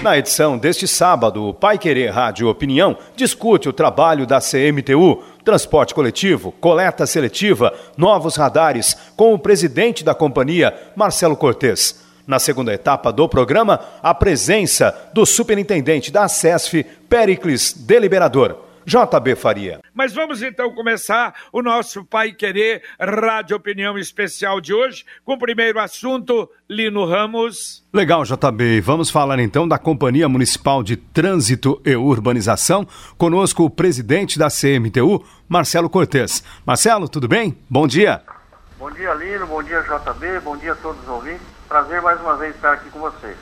Na edição deste sábado, o Pai Querer Rádio Opinião discute o trabalho da CMTU, transporte coletivo, coleta seletiva, novos radares, com o presidente da companhia, Marcelo Cortes. Na segunda etapa do programa, a presença do superintendente da SESF, Pericles Deliberador. JB Faria. Mas vamos então começar o nosso Pai Querer Rádio Opinião Especial de hoje, com o primeiro assunto, Lino Ramos. Legal, JB. Vamos falar então da Companhia Municipal de Trânsito e Urbanização. Conosco o presidente da CMTU, Marcelo Cortes. Marcelo, tudo bem? Bom dia. Bom dia, Lino. Bom dia, JB. Bom dia a todos os ouvintes. Prazer mais uma vez estar aqui com vocês.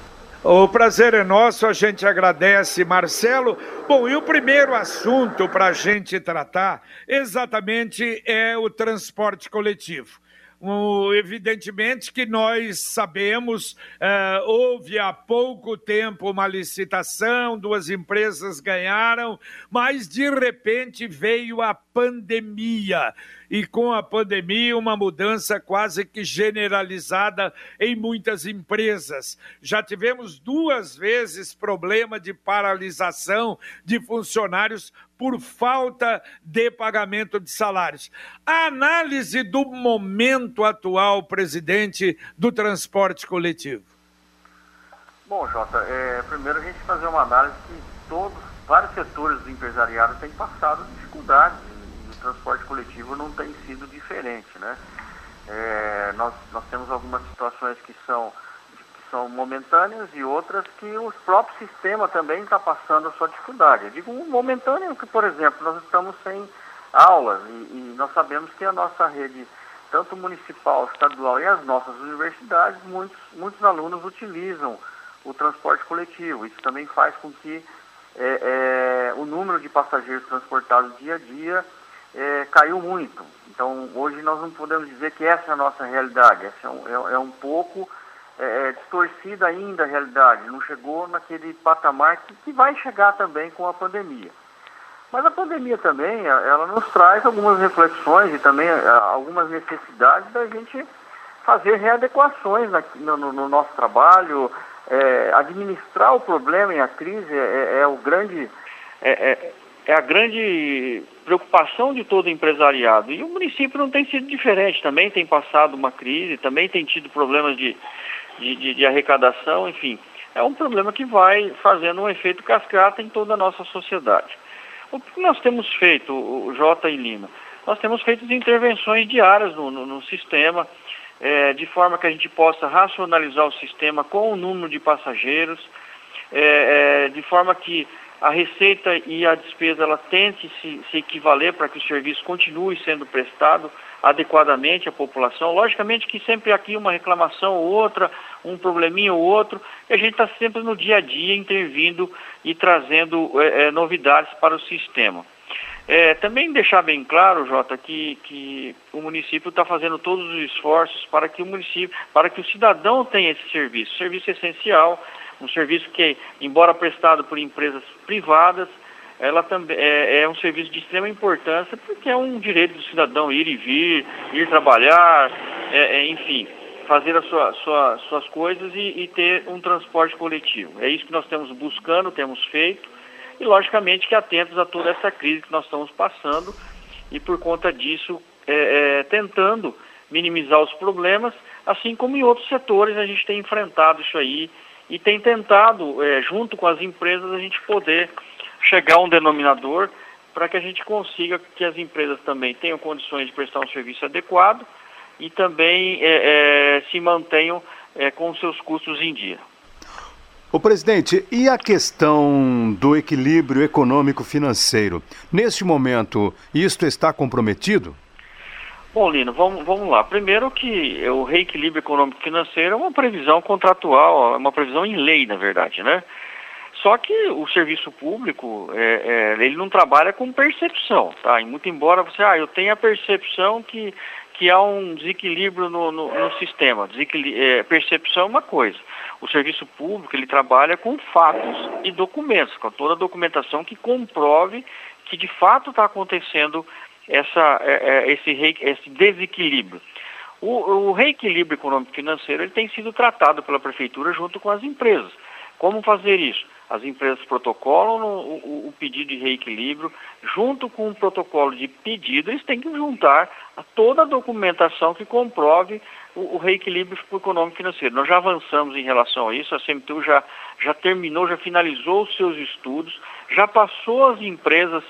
O prazer é nosso, a gente agradece, Marcelo. Bom, e o primeiro assunto para a gente tratar exatamente é o transporte coletivo. Um, evidentemente que nós sabemos, uh, houve há pouco tempo uma licitação, duas empresas ganharam, mas de repente veio a pandemia e com a pandemia uma mudança quase que generalizada em muitas empresas. Já tivemos duas vezes problema de paralisação de funcionários por falta de pagamento de salários. A análise do momento atual, presidente, do transporte coletivo. Bom, Jota, é, primeiro a gente fazer uma análise que todos, vários setores do empresariado têm passado dificuldades transporte coletivo não tem sido diferente, né? É, nós, nós temos algumas situações que são, que são momentâneas e outras que o próprio sistema também está passando a sua dificuldade. Eu digo momentâneo que, por exemplo, nós estamos sem aulas e, e nós sabemos que a nossa rede, tanto municipal, estadual e as nossas universidades, muitos, muitos alunos utilizam o transporte coletivo. Isso também faz com que é, é, o número de passageiros transportados dia a dia é, caiu muito. Então, hoje nós não podemos dizer que essa é a nossa realidade. Essa é um, é, é um pouco é, é, distorcida ainda a realidade. Não chegou naquele patamar que, que vai chegar também com a pandemia. Mas a pandemia também, ela nos traz algumas reflexões e também algumas necessidades da gente fazer readequações no, no, no nosso trabalho, é, administrar o problema e a crise é, é o grande, é, é, é a grande preocupação de todo empresariado. E o município não tem sido diferente, também tem passado uma crise, também tem tido problemas de, de, de, arrecadação, enfim. É um problema que vai fazendo um efeito cascata em toda a nossa sociedade. O que nós temos feito, o Jota e Lima? Nós temos feito intervenções diárias no, no, no sistema, é, de forma que a gente possa racionalizar o sistema com o número de passageiros, é, é, de forma que a receita e a despesa ela tente se, se equivaler para que o serviço continue sendo prestado adequadamente à população. Logicamente que sempre aqui uma reclamação ou outra, um probleminha ou outro, e a gente está sempre no dia a dia intervindo e trazendo é, é, novidades para o sistema. É, também deixar bem claro, Jota, que, que o município está fazendo todos os esforços para que o município, para que o cidadão tenha esse serviço, serviço essencial, um serviço que, embora prestado por empresas privadas, ela também é, é, um serviço de extrema importância porque é um direito do cidadão ir e vir, ir trabalhar, é, é, enfim, fazer as sua, sua, suas coisas e, e, ter um transporte coletivo. É isso que nós estamos buscando, temos feito e logicamente que atentos a toda essa crise que nós estamos passando e por conta disso é, é, tentando minimizar os problemas, assim como em outros setores a gente tem enfrentado isso aí e tem tentado, é, junto com as empresas, a gente poder chegar a um denominador para que a gente consiga que as empresas também tenham condições de prestar um serviço adequado e também é, é, se mantenham é, com seus custos em dia. O presidente, e a questão do equilíbrio econômico-financeiro? Neste momento, isto está comprometido? Bom, Lino, vamos, vamos lá. Primeiro que o reequilíbrio econômico financeiro é uma previsão contratual, é uma previsão em lei, na verdade, né? Só que o serviço público, é, é, ele não trabalha com percepção, tá? E muito embora você, ah, eu tenha a percepção que, que há um desequilíbrio no, no, no sistema. Desequil... É, percepção é uma coisa. O serviço público, ele trabalha com fatos e documentos, com toda a documentação que comprove que de fato está acontecendo essa, é, é, esse, esse desequilíbrio. O, o reequilíbrio econômico-financeiro ele tem sido tratado pela prefeitura junto com as empresas. Como fazer isso? As empresas protocolam o, o, o pedido de reequilíbrio, junto com o protocolo de pedido, eles têm que juntar a toda a documentação que comprove o, o reequilíbrio econômico financeiro. Nós já avançamos em relação a isso, a CMTU já, já terminou, já finalizou os seus estudos, já passou as empresas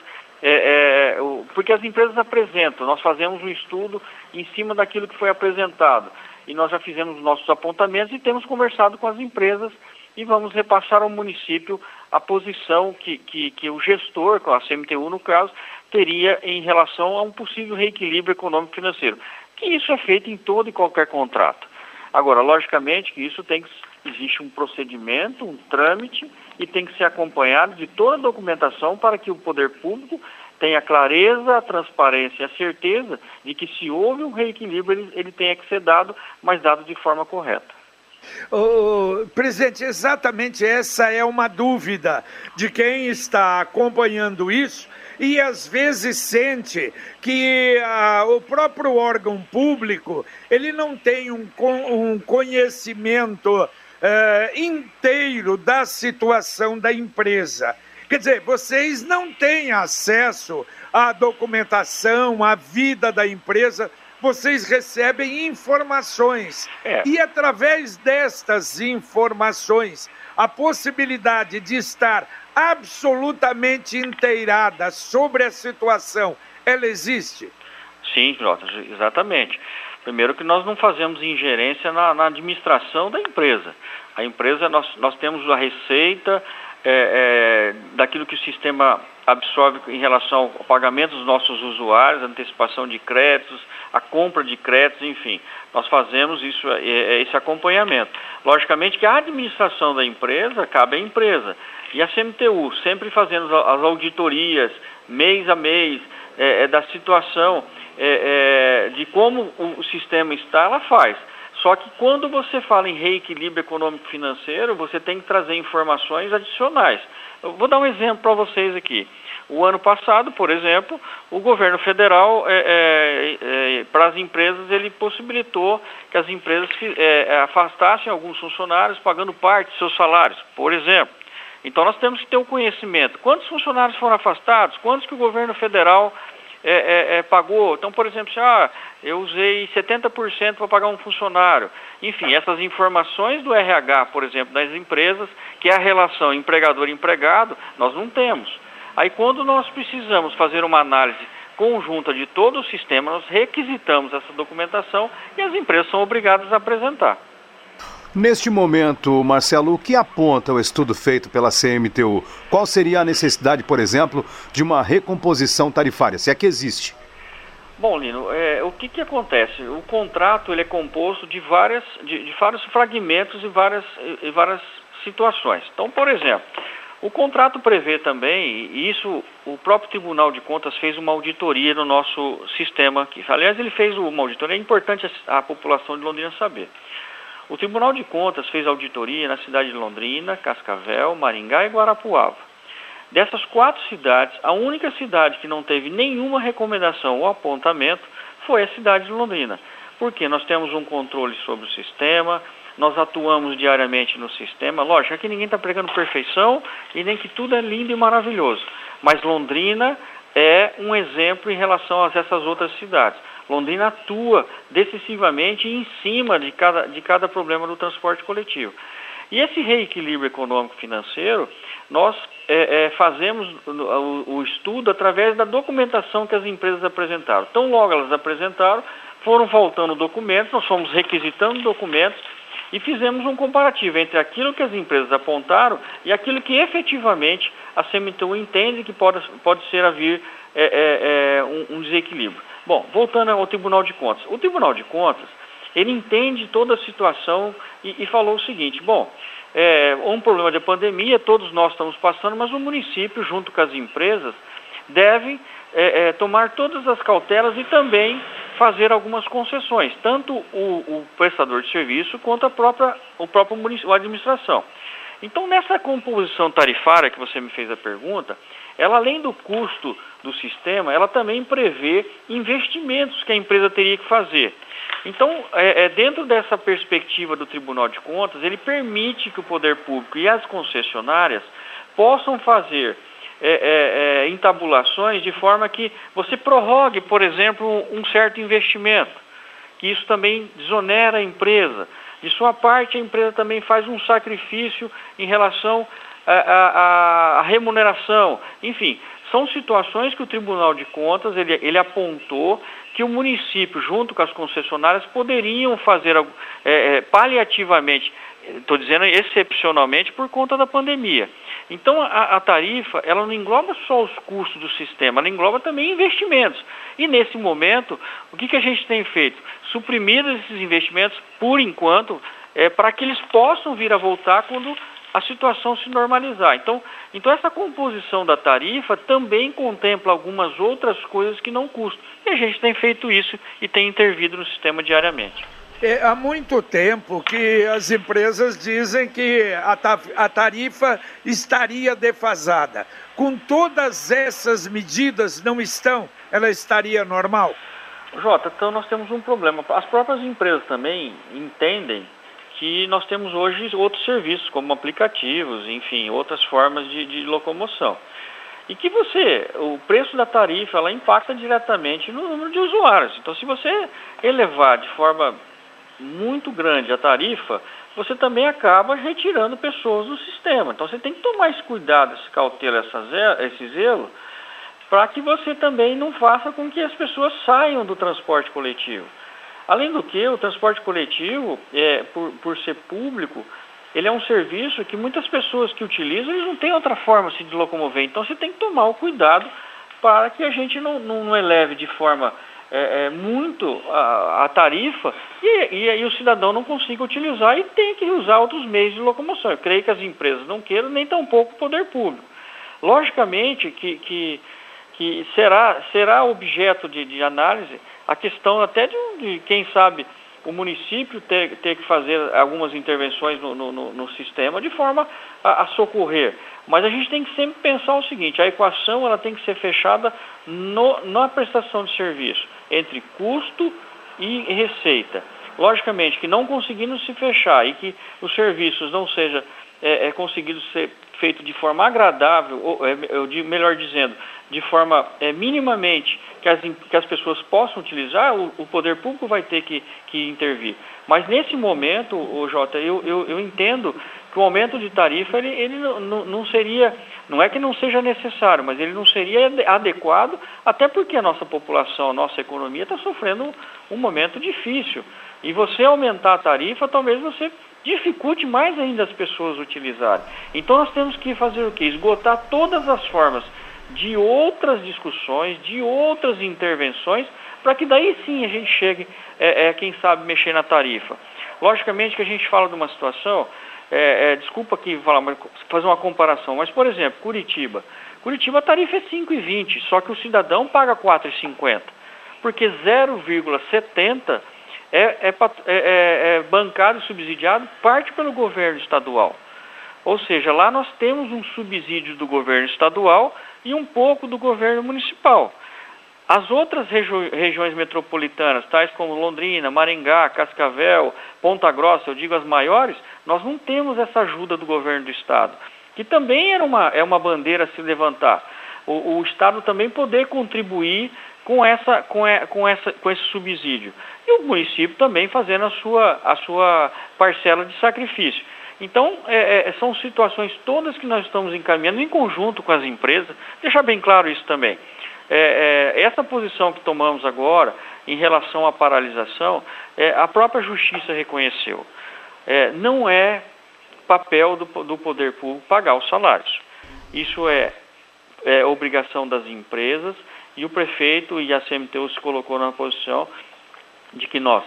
é, é, porque as empresas apresentam, nós fazemos um estudo em cima daquilo que foi apresentado. E nós já fizemos nossos apontamentos e temos conversado com as empresas e vamos repassar ao município a posição que, que, que o gestor, com a CMTU no caso, teria em relação a um possível reequilíbrio econômico financeiro. Que isso é feito em todo e qualquer contrato. Agora, logicamente que isso tem que existe um procedimento, um trâmite e tem que ser acompanhado de toda a documentação para que o poder público tenha clareza, a transparência e a certeza de que se houve um reequilíbrio, ele, ele tenha que ser dado, mas dado de forma correta. Oh, presidente, exatamente essa é uma dúvida de quem está acompanhando isso e às vezes sente que ah, o próprio órgão público ele não tem um, um conhecimento eh, inteiro da situação da empresa. Quer dizer, vocês não têm acesso à documentação, à vida da empresa, vocês recebem informações. É. E através destas informações, a possibilidade de estar absolutamente inteirada sobre a situação, ela existe? Sim, Jota, exatamente. Primeiro que nós não fazemos ingerência na, na administração da empresa. A empresa, nós, nós temos a receita, é, é, daquilo que o sistema absorve em relação ao pagamento dos nossos usuários, antecipação de créditos, a compra de créditos, enfim. Nós fazemos isso, é, é, esse acompanhamento. Logicamente que a administração da empresa cabe à empresa. E a CMTU, sempre fazendo as auditorias, mês a mês, é, é da situação de como o sistema está, ela faz. Só que quando você fala em reequilíbrio econômico financeiro, você tem que trazer informações adicionais. Eu vou dar um exemplo para vocês aqui. O ano passado, por exemplo, o governo federal, é, é, é, para as empresas, ele possibilitou que as empresas é, é, afastassem alguns funcionários pagando parte de seus salários, por exemplo. Então nós temos que ter o um conhecimento. Quantos funcionários foram afastados? Quantos que o governo federal é, é, é, pagou. Então, por exemplo, se, ah, eu usei 70% para pagar um funcionário. Enfim, essas informações do RH, por exemplo, das empresas, que é a relação empregador-empregado, nós não temos. Aí, quando nós precisamos fazer uma análise conjunta de todo o sistema, nós requisitamos essa documentação e as empresas são obrigadas a apresentar. Neste momento, Marcelo, o que aponta o estudo feito pela CMTU? Qual seria a necessidade, por exemplo, de uma recomposição tarifária, se é que existe? Bom, Lino, é, o que, que acontece? O contrato ele é composto de, várias, de, de vários fragmentos e várias, e várias situações. Então, por exemplo, o contrato prevê também, e isso o próprio Tribunal de Contas fez uma auditoria no nosso sistema aqui. Aliás, ele fez uma auditoria, é importante a, a população de Londrina saber. O Tribunal de Contas fez auditoria na cidade de Londrina, Cascavel, Maringá e Guarapuava. Dessas quatro cidades, a única cidade que não teve nenhuma recomendação ou apontamento foi a cidade de Londrina. Porque nós temos um controle sobre o sistema, nós atuamos diariamente no sistema. Lógico, aqui ninguém está pregando perfeição e nem que tudo é lindo e maravilhoso. Mas Londrina é um exemplo em relação a essas outras cidades. Londrina atua decisivamente em cima de cada, de cada problema do transporte coletivo. E esse reequilíbrio econômico-financeiro, nós é, é, fazemos o, o, estudo através da documentação que as empresas apresentaram. Então, logo elas apresentaram, foram faltando documentos, nós fomos requisitando documentos e fizemos um comparativo entre aquilo que as empresas apontaram e aquilo que efetivamente a CMTU entende que pode, pode ser a vir é, é, é um, um desequilíbrio. Bom, voltando ao Tribunal de Contas. O Tribunal de Contas, ele entende toda a situação e, e falou o seguinte, bom, é um problema de pandemia, todos nós estamos passando, mas o município, junto com as empresas, deve é, é, tomar todas as cautelas e também fazer algumas concessões, tanto o, o prestador de serviço quanto a própria, o próprio a administração. Então, nessa composição tarifária que você me fez a pergunta, ela além do custo do sistema, ela também prevê investimentos que a empresa teria que fazer. Então, é, é, dentro dessa perspectiva do Tribunal de Contas, ele permite que o poder público e as concessionárias possam fazer é, é, é entabulações de forma que você prorrogue, por exemplo, um certo investimento, que isso também desonera a empresa. De sua parte, a empresa também faz um sacrifício em relação à remuneração. Enfim, são situações que o Tribunal de Contas ele, ele apontou que o município, junto com as concessionárias, poderiam fazer é, é, paliativamente, estou dizendo excepcionalmente, por conta da pandemia. Então, a, a, tarifa, ela não engloba só os custos do sistema, ela engloba também investimentos. E, nesse momento, o que, que a gente tem feito? Suprimir esses investimentos, por enquanto, é, para que eles possam vir a voltar quando a situação se normalizar. Então, então essa composição da tarifa também contempla algumas outras coisas que não custam. E a gente tem feito isso e tem intervido no sistema diariamente. É, há muito tempo que as empresas dizem que a tarifa estaria defasada. Com todas essas medidas não estão, ela estaria normal? Jota, então nós temos um problema. As próprias empresas também entendem que nós temos hoje outros serviços, como aplicativos, enfim, outras formas de, de locomoção. E que você, o preço da tarifa, ela impacta diretamente no número de usuários. Então, se você elevar de forma muito grande a tarifa, você também acaba retirando pessoas do sistema. Então, você tem que tomar esse cuidado, esse cautela, esse zelo, para que você também não faça com que as pessoas saiam do transporte coletivo. Além do que, o transporte coletivo, é, por, por ser público, ele é um serviço que muitas pessoas que utilizam, eles não têm outra forma de se locomover. Então você tem que tomar o cuidado para que a gente não, não, não eleve de forma é, é, muito a, a tarifa e, e, aí o cidadão não consiga utilizar e tem que usar outros meios de locomoção. Eu creio que as empresas não queiram, nem tampouco o poder público. Logicamente que, que, que será, será objeto de, de análise a questão até de, de quem sabe, o município ter, ter que fazer algumas intervenções no, no, no sistema de forma a, a, socorrer. Mas a gente tem que sempre pensar o seguinte, a equação ela tem que ser fechada no, na prestação de serviço, entre custo e receita. Logicamente que não conseguindo se fechar e que os serviços não sejam é, é, conseguidos ser feito de forma agradável, ou, é, melhor dizendo, de forma é, minimamente que as, que as pessoas possam utilizar, o, o poder público vai ter que, que intervir. Mas nesse momento, o Jota, eu, eu, eu entendo que o aumento de tarifa ele, ele não, não seria, não é que não seja necessário, mas ele não seria adequado, até porque a nossa população, a nossa economia está sofrendo um momento difícil. E você aumentar a tarifa, talvez você dificulte mais ainda as pessoas utilizarem. Então nós temos que fazer o que? Esgotar todas as formas de outras discussões, de outras intervenções, para que daí sim a gente chegue, é, é, quem sabe, mexer na tarifa. Logicamente que a gente fala de uma situação, é, é desculpa aqui falar, fazer uma comparação, mas por exemplo, Curitiba. Curitiba a tarifa é 5,20, só que o cidadão paga 4,50, porque 0,70 é, é, é, é, é bancado e subsidiado parte pelo governo estadual. Ou seja, lá nós temos um subsídio do governo estadual e um pouco do governo municipal. As outras regi regiões metropolitanas, tais como Londrina, Maringá, Cascavel, Ponta Grossa, eu digo as maiores, nós não temos essa ajuda do governo do Estado, que também era uma, é uma bandeira a se levantar. O, o Estado também poder contribuir com, essa, com, com, essa, com esse subsídio. E o município também fazendo a sua, a sua parcela de sacrifício. Então, é, é, são situações todas que nós estamos encaminhando em conjunto com as empresas, deixar bem claro isso também. É, é essa posição que tomamos agora em relação à paralisação, é, a própria Justiça reconheceu. É, não é papel do, do poder público pagar os salários. Isso é, é obrigação das empresas e o prefeito e a CMTU se colocou na posição de que nós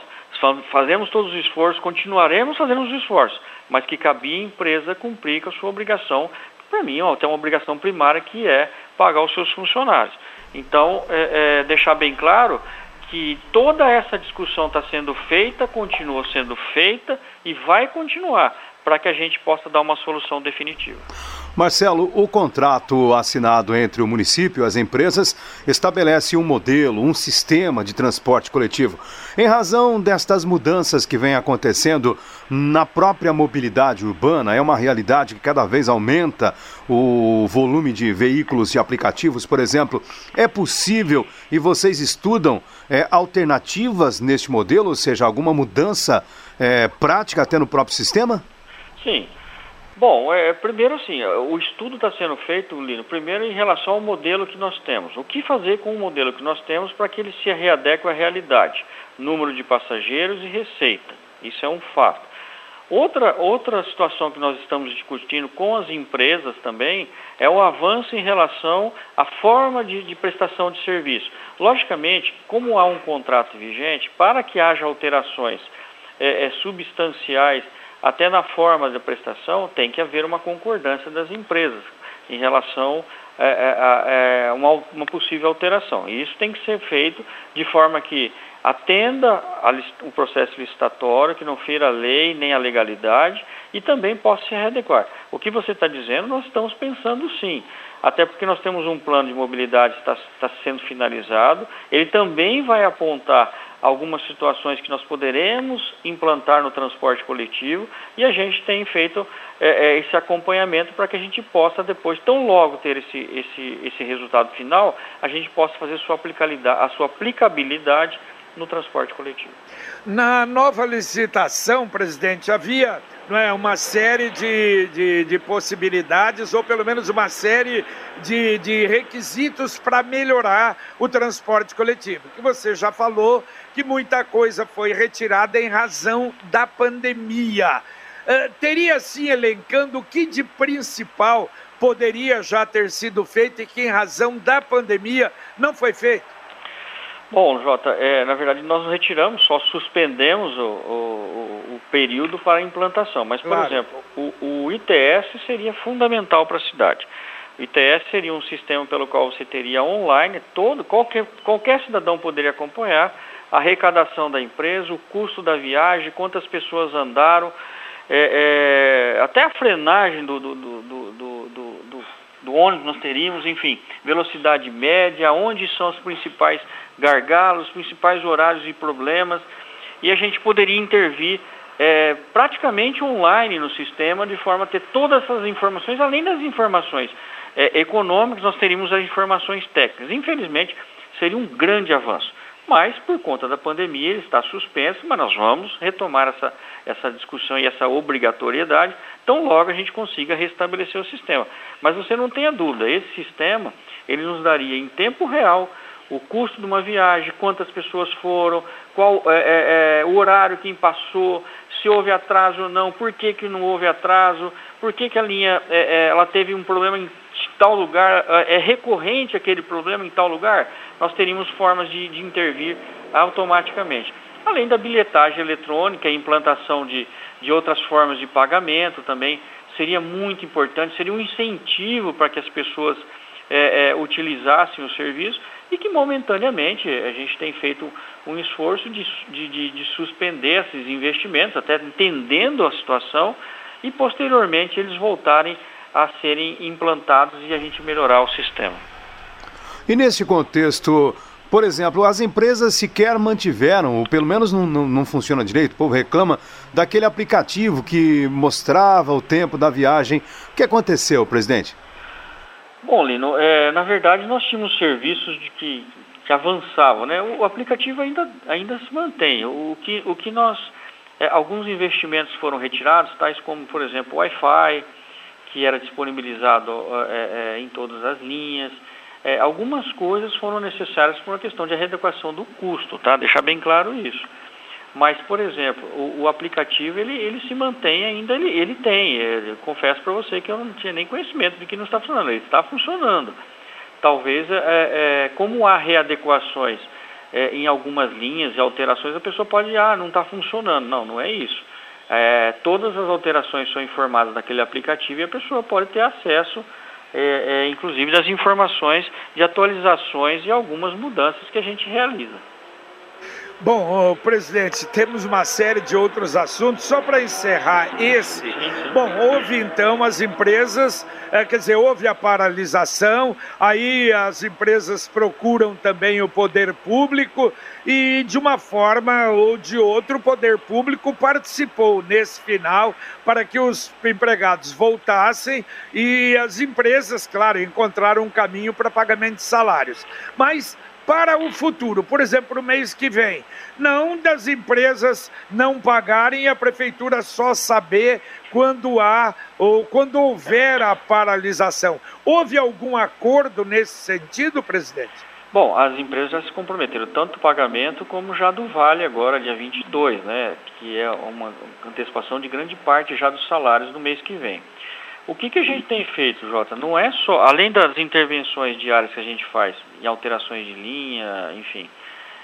fazemos todos os esforços, continuaremos fazendo os esforços, mas que cabia à empresa cumprir com a sua obrigação, para mim, ó, tem uma obrigação primária que é pagar os seus funcionários. Então, é, é, deixar bem claro que toda essa discussão está sendo feita, continua sendo feita e vai continuar para que a gente possa dar uma solução definitiva. Marcelo, o contrato assinado entre o município e as empresas estabelece um modelo, um sistema de transporte coletivo. Em razão destas mudanças que vêm acontecendo na própria mobilidade urbana, é uma realidade que cada vez aumenta o volume de veículos e aplicativos, por exemplo. É possível e vocês estudam é, alternativas neste modelo, ou seja, alguma mudança é, prática até no próprio sistema? Sim. Bom, é, primeiro assim, o estudo está sendo feito, Lino, primeiro em relação ao modelo que nós temos. O que fazer com o modelo que nós temos para que ele se readeque à realidade? Número de passageiros e receita. Isso é um fato. Outra, outra situação que nós estamos discutindo com as empresas também é o avanço em relação à forma de, de prestação de serviço. Logicamente, como há um contrato vigente, para que haja alterações é, é, substanciais até na forma da prestação tem que haver uma concordância das empresas em relação é, é, a, é, uma, uma, possível alteração. E isso tem que ser feito de forma que atenda o processo licitatório, que não fira a lei nem a legalidade e também possa se readequar. O que você está dizendo, nós estamos pensando sim. Até porque nós temos um plano de mobilidade que está, sendo finalizado, ele também vai apontar algumas situações que nós poderemos implantar no transporte coletivo e a gente tem feito é, é, esse acompanhamento para que a gente possa depois, tão logo ter esse, esse, esse resultado final, a gente possa fazer sua a sua aplicabilidade no transporte coletivo. Na nova licitação, presidente, havia não é, uma série de, de, de possibilidades, ou pelo menos uma série de, de requisitos para melhorar o transporte coletivo. Que você já falou que muita coisa foi retirada em razão da pandemia. Uh, teria sim elencando o que de principal poderia já ter sido feito e que em razão da pandemia não foi feito? Bom, Jota, é, na verdade nós retiramos, só suspendemos o, o, o período para a implantação. Mas, por claro. exemplo, o, o, ITS seria fundamental para a cidade. O ITS seria um sistema pelo qual você teria online, todo, qualquer, qualquer cidadão poderia acompanhar a arrecadação da empresa, o custo da viagem, quantas pessoas andaram, é, é, até a frenagem do, do, do, do, do ônibus nós teríamos, enfim, velocidade média, onde são os principais gargalos, os principais horários e problemas, e a gente poderia intervir é, praticamente online no sistema, de forma a ter todas essas informações, além das informações é, econômicas, nós teríamos as informações técnicas. Infelizmente, seria um grande avanço mas por conta da pandemia ele está suspenso, mas nós vamos retomar essa, essa discussão e essa obrigatoriedade, tão logo a gente consiga restabelecer o sistema. Mas você não tenha dúvida, esse sistema ele nos daria em tempo real o custo de uma viagem, quantas pessoas foram, qual é, é, é, o horário quem passou, se houve atraso ou não, por que, que não houve atraso, por que, que a linha é, é, ela teve um problema em tal lugar, é, é recorrente aquele problema em tal lugar, nós teríamos formas de, de intervir automaticamente. Além da bilhetagem eletrônica implantação de, de outras formas de pagamento também, seria muito importante, seria um incentivo para que as pessoas é, é, utilizassem o serviço e que momentaneamente a gente tem feito um esforço de, de, de, suspender esses investimentos, até entendendo a situação, e posteriormente eles voltarem a serem implantados e a gente melhorar o sistema. E nesse contexto, por exemplo, as empresas sequer mantiveram, ou pelo menos não, não, não, funciona direito, o povo reclama daquele aplicativo que mostrava o tempo da viagem. O que aconteceu, presidente? Bom, Lino, é, na verdade nós tínhamos serviços de que, que avançavam, né? O aplicativo ainda, ainda se mantém. O que, o que nós. É, alguns investimentos foram retirados, tais como, por exemplo, o Wi-Fi, que era disponibilizado é, é, em todas as linhas. É, algumas coisas foram necessárias por uma questão de adequação do custo, tá? Deixar bem claro isso. Mas, por exemplo, o, o aplicativo ele, ele se mantém ainda, ele, ele tem. Eu confesso para você que eu não tinha nem conhecimento de que não está funcionando. Ele está funcionando. Talvez, é, é, como há readequações é, em algumas linhas e alterações, a pessoa pode, ah, não está funcionando. Não, não é isso. É, todas as alterações são informadas naquele aplicativo e a pessoa pode ter acesso, é, é, inclusive, das informações de atualizações e algumas mudanças que a gente realiza. Bom, presidente, temos uma série de outros assuntos. Só para encerrar esse, bom, houve então as empresas, é, quer dizer, houve a paralisação, aí as empresas procuram também o poder público e de uma forma ou de outra o poder público participou nesse final para que os empregados voltassem e as empresas, claro, encontraram um caminho para pagamento de salários. Mas para o futuro, por exemplo, no mês que vem. Não das empresas não pagarem e a prefeitura só saber quando há ou quando houver a paralisação. Houve algum acordo nesse sentido, presidente? Bom, as empresas já se comprometeram, tanto o pagamento como já do Vale agora, dia 22, né, que é uma antecipação de grande parte já dos salários no mês que vem. O que, que a gente tem feito, Jota? Não é só, além das intervenções diárias que a gente faz em alterações de linha, enfim,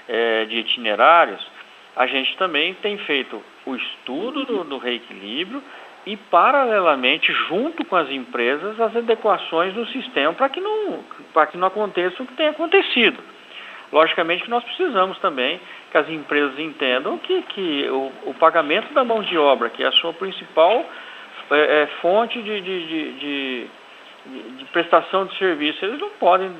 é, de itinerários, a gente também tem feito o estudo do, do reequilíbrio e, paralelamente, junto com as empresas, as adequações do sistema para que, não, que não aconteça o que tem acontecido. Logicamente que nós precisamos também que as empresas entendam que, que o, o pagamento da mão de obra, que é a sua principal é, é, fonte de, de, de, de, prestação de serviço. Eles não podem,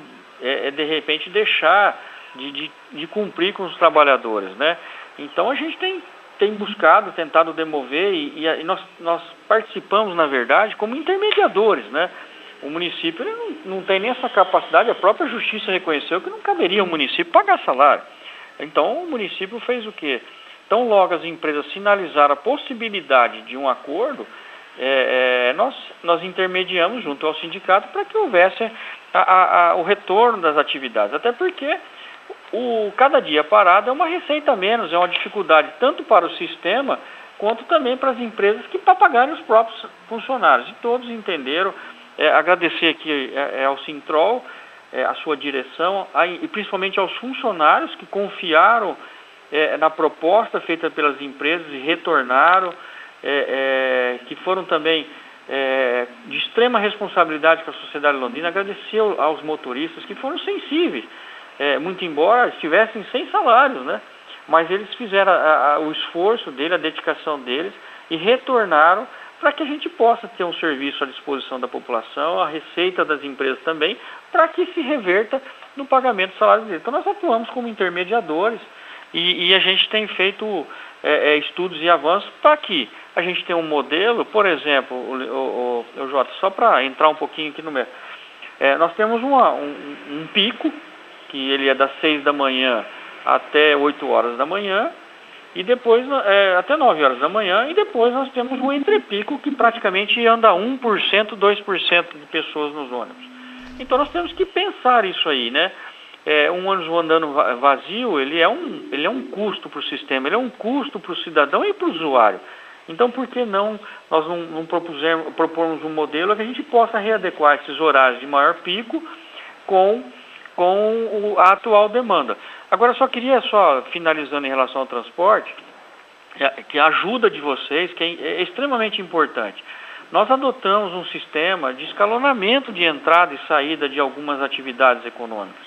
é, é, de repente, deixar de, de, cumprir com os trabalhadores. Né? Então a gente tem, tem buscado, tentado demover e, e nós, nós participamos, na verdade, como intermediadores. Né? O município não, não tem nem essa capacidade, a própria justiça reconheceu que não caberia ao município pagar salário. Então o município fez o quê? Tão logo as empresas sinalizaram a possibilidade de um acordo, é, é, nós, nós intermediamos junto ao sindicato para que houvesse a, a, a, o retorno das atividades. Até porque o, cada dia parado é uma receita menos, é uma dificuldade tanto para o sistema quanto também para as empresas que para pagarem os próprios funcionários. E todos entenderam. É, agradecer aqui é, é ao Sintrol, é, a sua direção, e principalmente aos funcionários que confiaram na proposta feita pelas empresas e retornaram é, é, que foram também é, de extrema responsabilidade com a sociedade londrina, agradecer aos motoristas que foram sensíveis, é, muito embora estivessem sem salários, né? mas eles fizeram a, a, o esforço dele, a dedicação deles e retornaram para que a gente possa ter um serviço à disposição da população, a receita das empresas também, para que se reverta no pagamento do salário deles. Então nós atuamos como intermediadores e, e a gente tem feito é, é, estudos e avanços para que a gente tenha um modelo, por exemplo, o, o, o Jota, só para entrar um pouquinho aqui no meio, é, nós temos uma, um, um, pico, que ele é das 6 da manhã até 8 horas da manhã, e depois é, até 9 horas da manhã, e depois nós temos um entrepico que praticamente anda 1%, 2% de pessoas nos ônibus. Então nós temos que pensar isso aí, né? é, um ônibus andando vazio, ele é um, ele é um custo para o sistema, ele é um custo para o cidadão e para o usuário. Então, por que não nós não, não propormos um modelo que a gente possa readequar esses horários de maior pico com, com a atual demanda? Agora, só queria, só finalizando em relação ao transporte, que a ajuda de vocês, que é, é extremamente importante. Nós adotamos um sistema de escalonamento de entrada e saída de algumas atividades econômicas.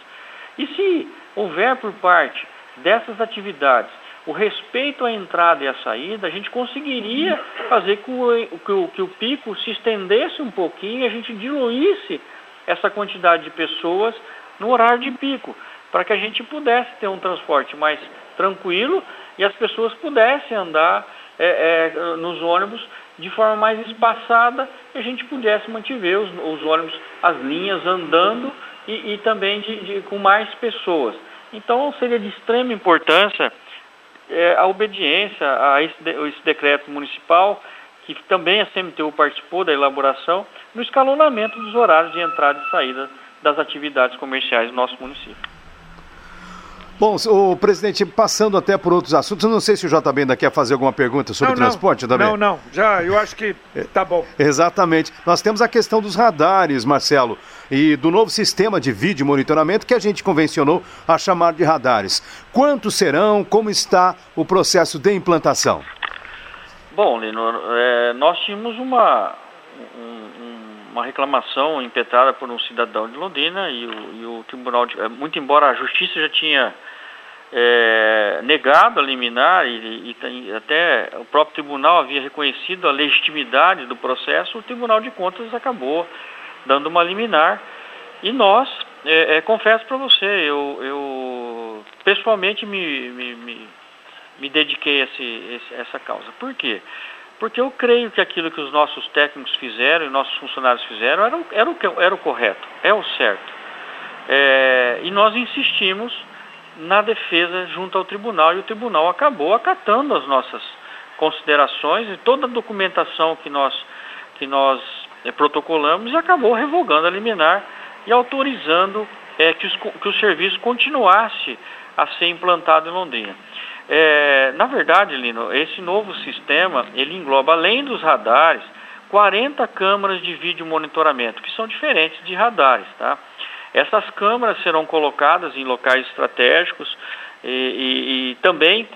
E se houver por parte dessas atividades o respeito à entrada e à saída, a gente conseguiria fazer com que o, que o pico se estendesse um pouquinho e a gente diluísse essa quantidade de pessoas no horário de pico, para que a gente pudesse ter um transporte mais tranquilo e as pessoas pudessem andar é, é, nos ônibus de forma mais espaçada e a gente pudesse manter os, os ônibus, as linhas andando e, e também de, de, com mais pessoas. Então seria de extrema importância é, a obediência a esse, esse decreto municipal, que também a CMTU participou da elaboração, no escalonamento dos horários de entrada e saída das atividades comerciais do nosso município. Bom, o presidente, passando até por outros assuntos, eu não sei se o JB ainda quer fazer alguma pergunta sobre não, transporte, JB. Não, não, já, eu acho que tá bom. Exatamente. Nós temos a questão dos radares, Marcelo, e do novo sistema de vídeo monitoramento que a gente convencionou a chamar de radares. Quantos serão? Como está o processo de implantação? Bom, Lino, é, nós tínhamos uma, um, uma reclamação impetrada por um cidadão de Londrina e o, e o tribunal, de, é, muito embora a justiça já tinha é, negado a liminar e, e, até o próprio tribunal havia reconhecido a legitimidade do processo, o Tribunal de Contas acabou dando uma liminar e nós, é, é, confesso para você, eu, eu pessoalmente me, me, me, me dediquei a esse, esse, essa causa. Por quê? Porque eu creio que aquilo que os nossos técnicos fizeram e nossos funcionários fizeram era, era, o, era o correto, é o certo. É, e nós insistimos na defesa junto ao tribunal e o tribunal acabou acatando as nossas considerações e toda a documentação que nós, que nós é, protocolamos e acabou revogando a liminar e autorizando é, que, os, que, o serviço continuasse a ser implantado em Londrina. É, na verdade, Lino, esse novo sistema ele engloba além dos radares 40 câmaras de vídeo monitoramento que são diferentes de radares, tá? Essas câmaras serão colocadas em locais estratégicos e, e, e também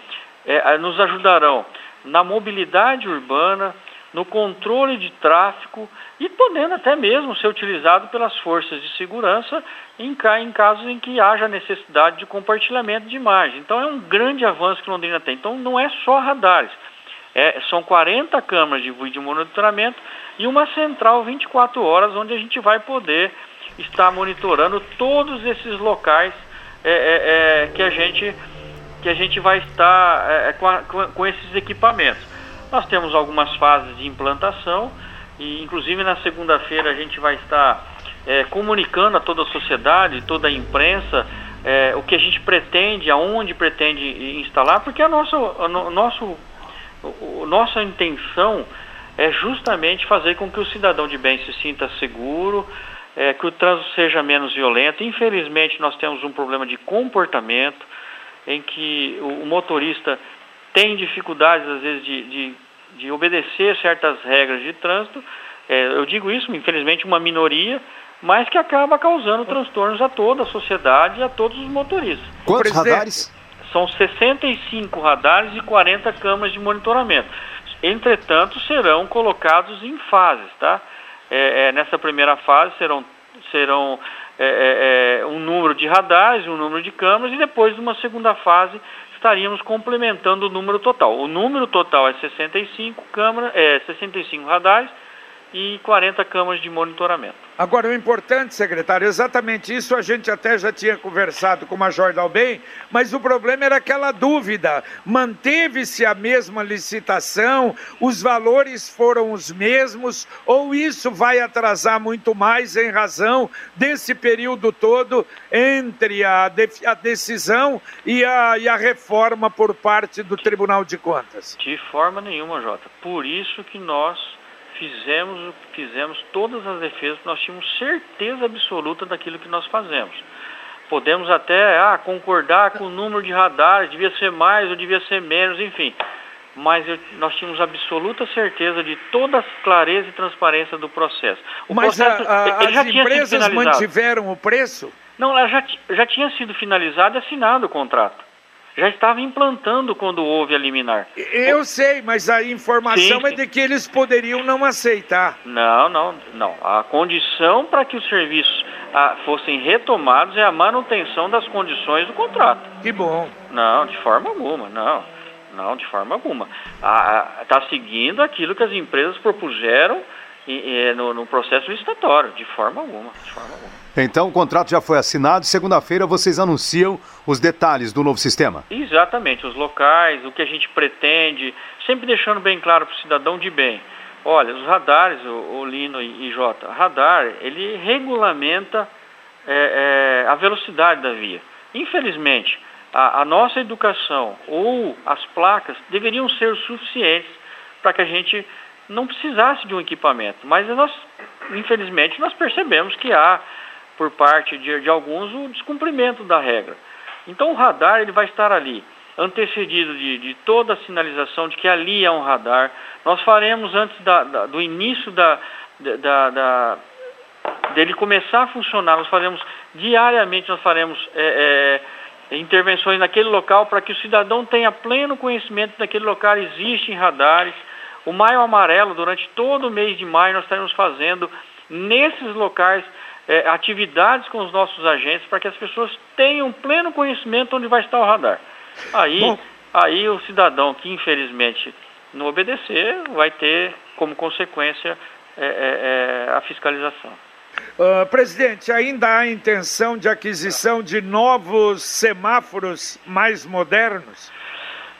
é, nos ajudarão na mobilidade urbana, no controle de tráfego e podendo até mesmo ser utilizado pelas forças de segurança em, em casos em que haja necessidade de compartilhamento de imagem. Então é um grande avanço que Londrina tem. Então não é só radares, é, são 40 câmaras de vídeo monitoramento e uma central 24 horas onde a gente vai poder estar monitorando todos esses locais é, é, é que a gente que a gente vai estar é, com, a, com esses equipamentos. Nós temos algumas fases de implantação e, inclusive, na segunda-feira a gente vai estar é, comunicando a toda a sociedade, toda a imprensa, é, o que a gente pretende, aonde pretende instalar, porque a nossa, a no, nosso, a nossa intenção é justamente fazer com que o cidadão de bem se sinta seguro, é, que o trânsito seja menos violento. Infelizmente, nós temos um problema de comportamento em que o, o motorista tem dificuldades, às vezes, de, de, de obedecer certas regras de trânsito. É, eu digo isso, infelizmente, uma minoria, mas que acaba causando transtornos a toda a sociedade e a todos os motoristas. Quantos radares? São 65 radares e 40 câmeras de monitoramento. Entretanto, serão colocados em fases, tá? É, é, nessa primeira fase serão, serão é, é, é um número de radares, um número de câmeras, e depois, numa segunda fase, estaríamos complementando o número total. O número total é 65 câmeras, é 65 radares e 40 câmaras de monitoramento. Agora, o importante, secretário, exatamente isso a gente até já tinha conversado com o Major Dalben, mas o problema era aquela dúvida. Manteve-se a mesma licitação, os valores foram os mesmos, ou isso vai atrasar muito mais em razão desse período todo entre a, de, a decisão e a, e a reforma por parte do Tribunal de Contas? De forma nenhuma, Jota. Por isso que nós fizemos, fizemos todas as defesas, nós tínhamos certeza absoluta daquilo que nós fazemos. Podemos até ah, concordar com o número de radares, devia ser mais ou devia ser menos, enfim. Mas eu, nós tínhamos absoluta certeza de toda a clareza e transparência do processo. O mas processo, a, a, as empresas mantiveram o preço? Não, já, já tinha sido finalizado e assinado o contrato já estava implantando quando houve a liminar. Eu sei, mas a informação sim, é de que eles poderiam não aceitar. Não, não, não. A condição para que os serviços ah, fossem retomados é a manutenção das condições do contrato. Que bom. Não, de forma alguma, não. Não, de forma alguma. Está seguindo aquilo que as empresas propuseram e, e, no, no, processo licitatório, de forma alguma, de forma alguma. Então o contrato já foi assinado e segunda-feira vocês anunciam os detalhes do novo sistema. Exatamente, os locais, o que a gente pretende, sempre deixando bem claro para o cidadão de bem. Olha, os radares, o, o Lino e, e Jota, radar, ele regulamenta é, é, a velocidade da via. Infelizmente, a, a nossa educação ou as placas deveriam ser suficientes para que a gente não precisasse de um equipamento. Mas nós, infelizmente, nós percebemos que há, por parte de, de alguns, o descumprimento da regra. Então o radar ele vai estar ali, antecedido de, de toda a sinalização de que ali é um radar. Nós faremos antes da, da, do início da, da, dele começar a funcionar, nós faremos diariamente, nós faremos é, é, intervenções naquele local para que o cidadão tenha pleno conhecimento daquele local existem radares, O Maio Amarelo, durante todo o mês de maio, nós estaremos fazendo nesses locais é, atividades com os nossos agentes para que as pessoas tenham pleno conhecimento onde vai estar o radar. Aí, aí o cidadão que infelizmente não obedecer vai ter como consequência é, é, é a fiscalização. Uh, presidente, ainda há intenção de aquisição de novos semáforos mais modernos?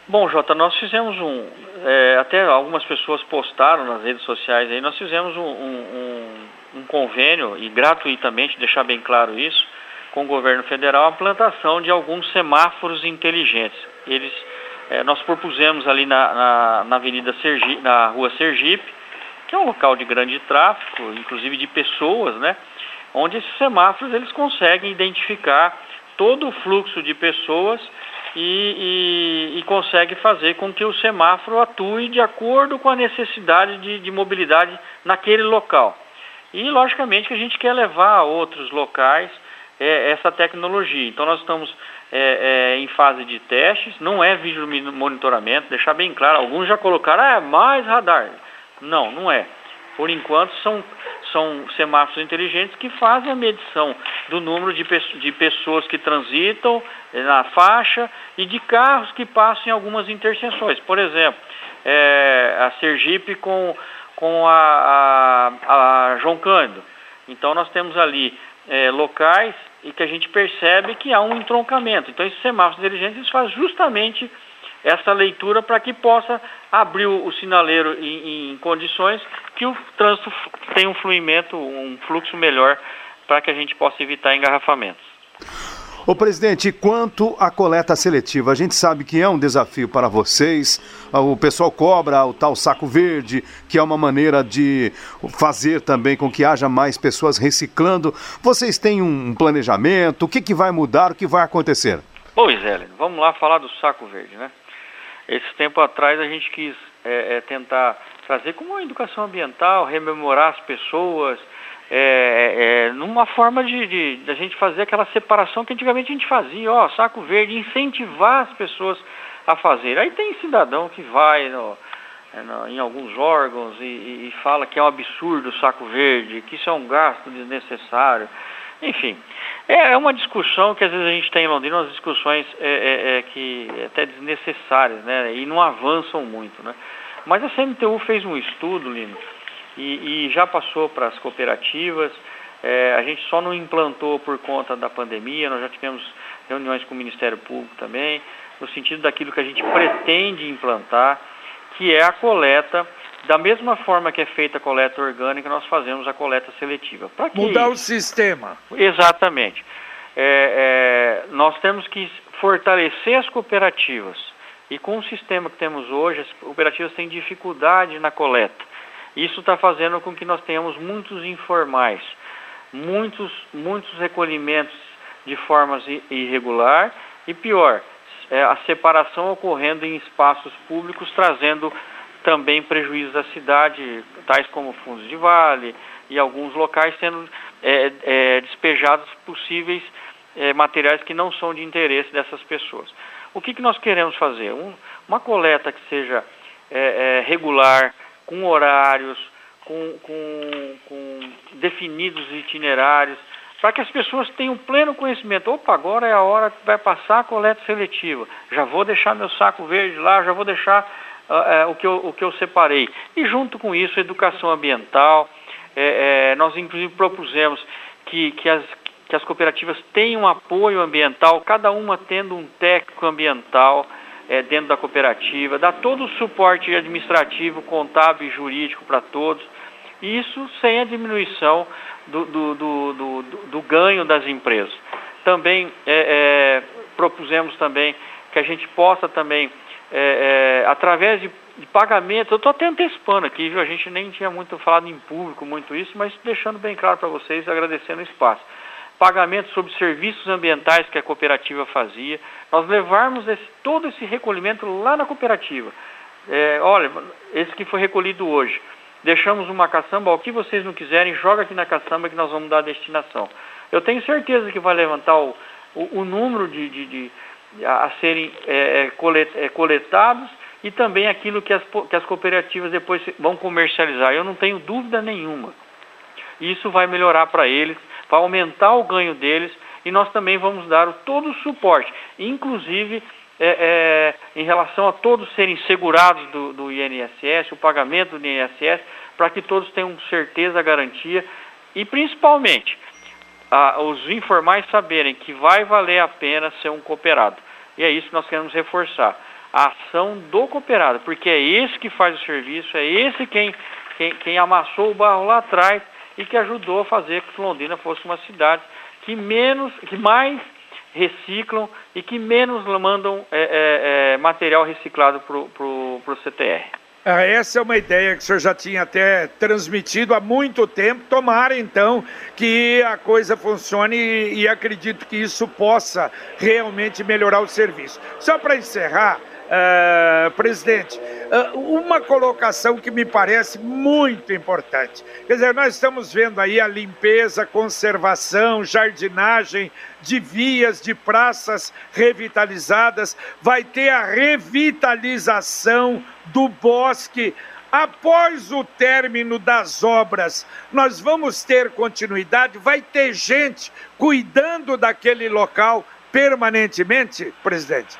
Bom, Jota, nós fizemos um. É, até algumas pessoas postaram nas redes sociais aí, nós fizemos um, um, um, convênio, e gratuitamente, deixar bem claro isso, com o governo federal, a implantação de alguns semáforos inteligentes. Eles, é, nós propusemos ali na, na, na Avenida Sergipe, na rua Sergipe, que é um local de grande tráfego, inclusive de pessoas, né? Onde esses semáforos eles conseguem identificar todo o fluxo de pessoas e, e, e consegue fazer com que o semáforo atue de acordo com a necessidade de, de mobilidade naquele local. E, logicamente, que a gente quer levar a outros locais é, essa tecnologia. Então, nós estamos é, é, em fase de testes, não é vídeo monitoramento, deixar bem claro, alguns já colocaram, ah, é mais radar. Não, não é. Por enquanto, são, são semáforos inteligentes que fazem a medição do número de, de pessoas que transitam eh, na faixa e de carros que passam em algumas interseções. Por exemplo, é, a Sergipe com, com a, a, a, João Cândido. Então, nós temos ali é, locais e que a gente percebe que há um entroncamento. Então, esses semáforos inteligentes fazem justamente essa leitura para que possa abrir o, sinaleiro em, em, condições que o trânsito tenha um fluimento, um fluxo melhor para que a gente possa evitar engarrafamentos. Ô presidente, quanto à coleta seletiva, a gente sabe que é um desafio para vocês. O pessoal cobra o tal saco verde, que é uma maneira de fazer também com que haja mais pessoas reciclando. Vocês têm um planejamento? O que, que vai mudar? O que vai acontecer? Pois é, vamos lá falar do saco verde, né? Esse tempo atrás a gente quis é, é, tentar trazer como uma educação ambiental, rememorar as pessoas, é, é, numa forma de, de, de, a gente fazer aquela separação que antigamente a gente fazia, ó, saco verde, incentivar as pessoas a fazer. Aí tem cidadão que vai no, é, no, em alguns órgãos e, e, fala que é um absurdo o saco verde, que isso é um gasto desnecessário. Enfim, é, é uma discussão que às vezes a gente tem em Londrina, umas discussões é, é, é que é até desnecessárias, né? E não avançam muito, né? Mas a CMTU fez um estudo, Lino, e, e já passou para as cooperativas. É, a gente só não implantou por conta da pandemia, nós já tivemos reuniões com o Ministério Público também, no sentido daquilo que a gente pretende implantar, que é a coleta da mesma forma que é feita a coleta orgânica, nós fazemos a coleta seletiva. Para Mudar o sistema. Exatamente. É, é, nós temos que fortalecer as cooperativas. E com o sistema que temos hoje, as cooperativas têm dificuldade na coleta. Isso está fazendo com que nós tenhamos muitos informais, muitos, muitos recolhimentos de formas irregular e pior, é, a separação ocorrendo em espaços públicos, trazendo também prejuízos à cidade, tais como fundos de vale e alguns locais sendo é, é, despejados possíveis é, materiais que não são de interesse dessas pessoas. O que, que nós queremos fazer? Um, uma coleta que seja é, é, regular, com horários, com, com, com definidos itinerários, para que as pessoas tenham pleno conhecimento. Opa, agora é a hora que vai passar a coleta seletiva. Já vou deixar meu saco verde lá, já vou deixar uh, uh, o, que eu, o que eu separei. E junto com isso, educação ambiental. É, é, nós inclusive propusemos que, que, as, que as cooperativas tenham apoio ambiental, cada uma tendo um técnico ambiental é, dentro da cooperativa, dar todo o suporte administrativo, contábil e jurídico para todos. Isso sem a diminuição do, do, do, do ganho das empresas. Também é, é, propusemos também que a gente possa também é, é, através de, de pagamentos, eu estou até antecipando aqui, viu? A gente nem tinha muito falado em público, muito isso, mas deixando bem claro para vocês, agradecendo o espaço. Pagamentos sobre serviços ambientais que a cooperativa fazia, nós levarmos esse, todo esse recolhimento lá na cooperativa. É, olha, esse que foi recolhido hoje, deixamos uma caçamba, o que vocês não quiserem, joga aqui na caçamba que nós vamos dar a destinação. Eu tenho certeza que vai levantar o, o, o número de, de, de a serem é, é, é, coletados e também aquilo que as, que as cooperativas depois vão comercializar. Eu não tenho dúvida nenhuma. Isso vai melhorar para eles, vai aumentar o ganho deles e nós também vamos dar todo o suporte, inclusive é, é, em relação a todos serem segurados do, do INSS, o pagamento do INSS, para que todos tenham certeza, garantia e principalmente a, os informais saberem que vai valer a pena ser um cooperado. E é isso que nós queremos reforçar. A ação do cooperado, porque é esse que faz o serviço, é esse quem, quem, quem amassou o barro lá atrás e que ajudou a fazer que Londrina fosse uma cidade que menos, que mais reciclam e que menos mandam é, é, é, material reciclado para o CTR. Ah, essa é uma ideia que o senhor já tinha até transmitido há muito tempo. Tomara, então, que a coisa funcione e, acredito que isso possa realmente melhorar o serviço. Só para encerrar, Uh, presidente, uma colocação que me parece muito importante. Quer dizer, nós estamos vendo aí a limpeza, conservação, jardinagem de vias, de praças revitalizadas, vai ter a revitalização do bosque. Após o término das obras, nós vamos ter continuidade? Vai ter gente cuidando daquele local permanentemente, presidente?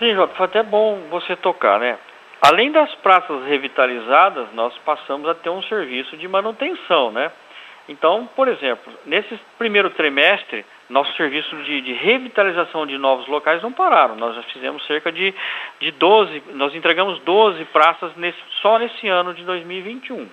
Sim, Jota, foi até bom você tocar, né? Além das praças revitalizadas, nós passamos a ter um serviço de manutenção, né? Então, por exemplo, nesse primeiro trimestre, nosso serviço de, de, revitalização de novos locais não pararam. Nós já fizemos cerca de, de 12, nós entregamos 12 praças nesse, só nesse ano de 2021.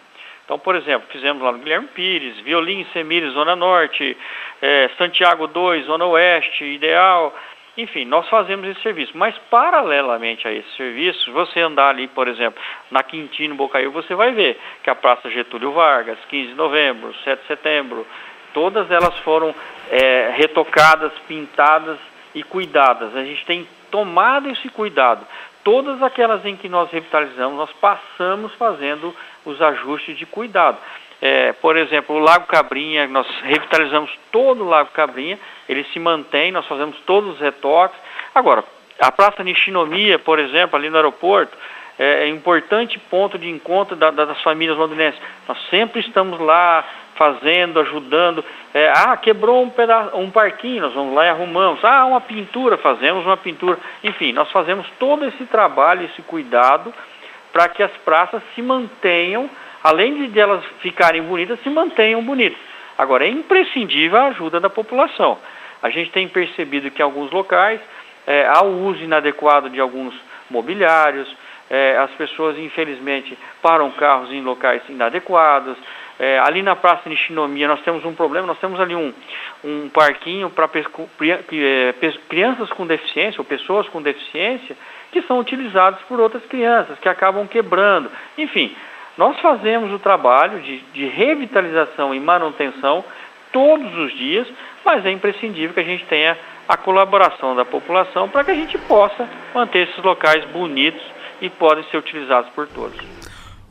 Então, por exemplo, fizemos lá no Guilherme Pires, Violim, Semires, Zona Norte, é, Santiago 2, Zona Oeste, Ideal, enfim, nós fazemos esse serviço, mas paralelamente a esse serviço, você andar ali, por exemplo, na Quintino Bocaiúva, você vai ver que a Praça Getúlio Vargas, 15 de novembro, 7 de setembro, todas elas foram é, retocadas, pintadas e cuidadas. A gente tem tomado esse cuidado. Todas aquelas em que nós revitalizamos, nós passamos fazendo os ajustes de cuidado. É, por exemplo, o Lago Cabrinha, nós revitalizamos todo o Lago Cabrinha, ele se mantém, nós fazemos todos os retoques. Agora, a Praça Nishinomiya, por exemplo, ali no aeroporto, é, é importante ponto de encontro da, da, das famílias londrinenses. Nós sempre estamos lá fazendo, ajudando. É, ah, quebrou um, pedaço, um parquinho, nós vamos lá e arrumamos. Ah, uma pintura, fazemos uma pintura. Enfim, nós fazemos todo esse trabalho, esse cuidado, para que as praças se mantenham além de elas ficarem bonitas, se mantenham bonitas. Agora, é imprescindível a ajuda da população. A gente tem percebido que em alguns locais é, há o uso inadequado de alguns mobiliários, é, as pessoas, infelizmente, param carros em locais inadequados. É, ali na Praça de Nishinomiya nós temos um problema, nós temos ali um, um parquinho para é, crianças com deficiência ou pessoas com deficiência que são utilizados por outras crianças, que acabam quebrando. Enfim, nós fazemos o trabalho de, de revitalização e manutenção todos os dias, mas é imprescindível que a gente tenha a colaboração da população para que a gente possa manter esses locais bonitos e podem ser utilizados por todos.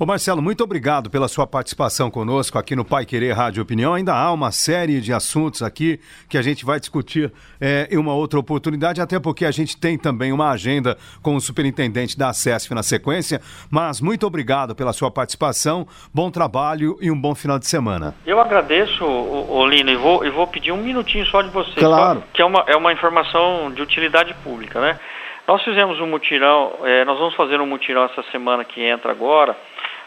Ô Marcelo, muito obrigado pela sua participação conosco aqui no Pai Querer Rádio Opinião. Ainda há uma série de assuntos aqui que a gente vai discutir é, em uma outra oportunidade, até porque a gente tem também uma agenda com o superintendente da SESF na sequência. Mas muito obrigado pela sua participação, bom trabalho e um bom final de semana. Eu agradeço, Olino, e vou, e vou pedir um minutinho só de você, claro. Só, que é uma, é uma informação de utilidade pública, né? Nós fizemos um mutirão, é, nós vamos fazer um mutirão essa semana que entra agora,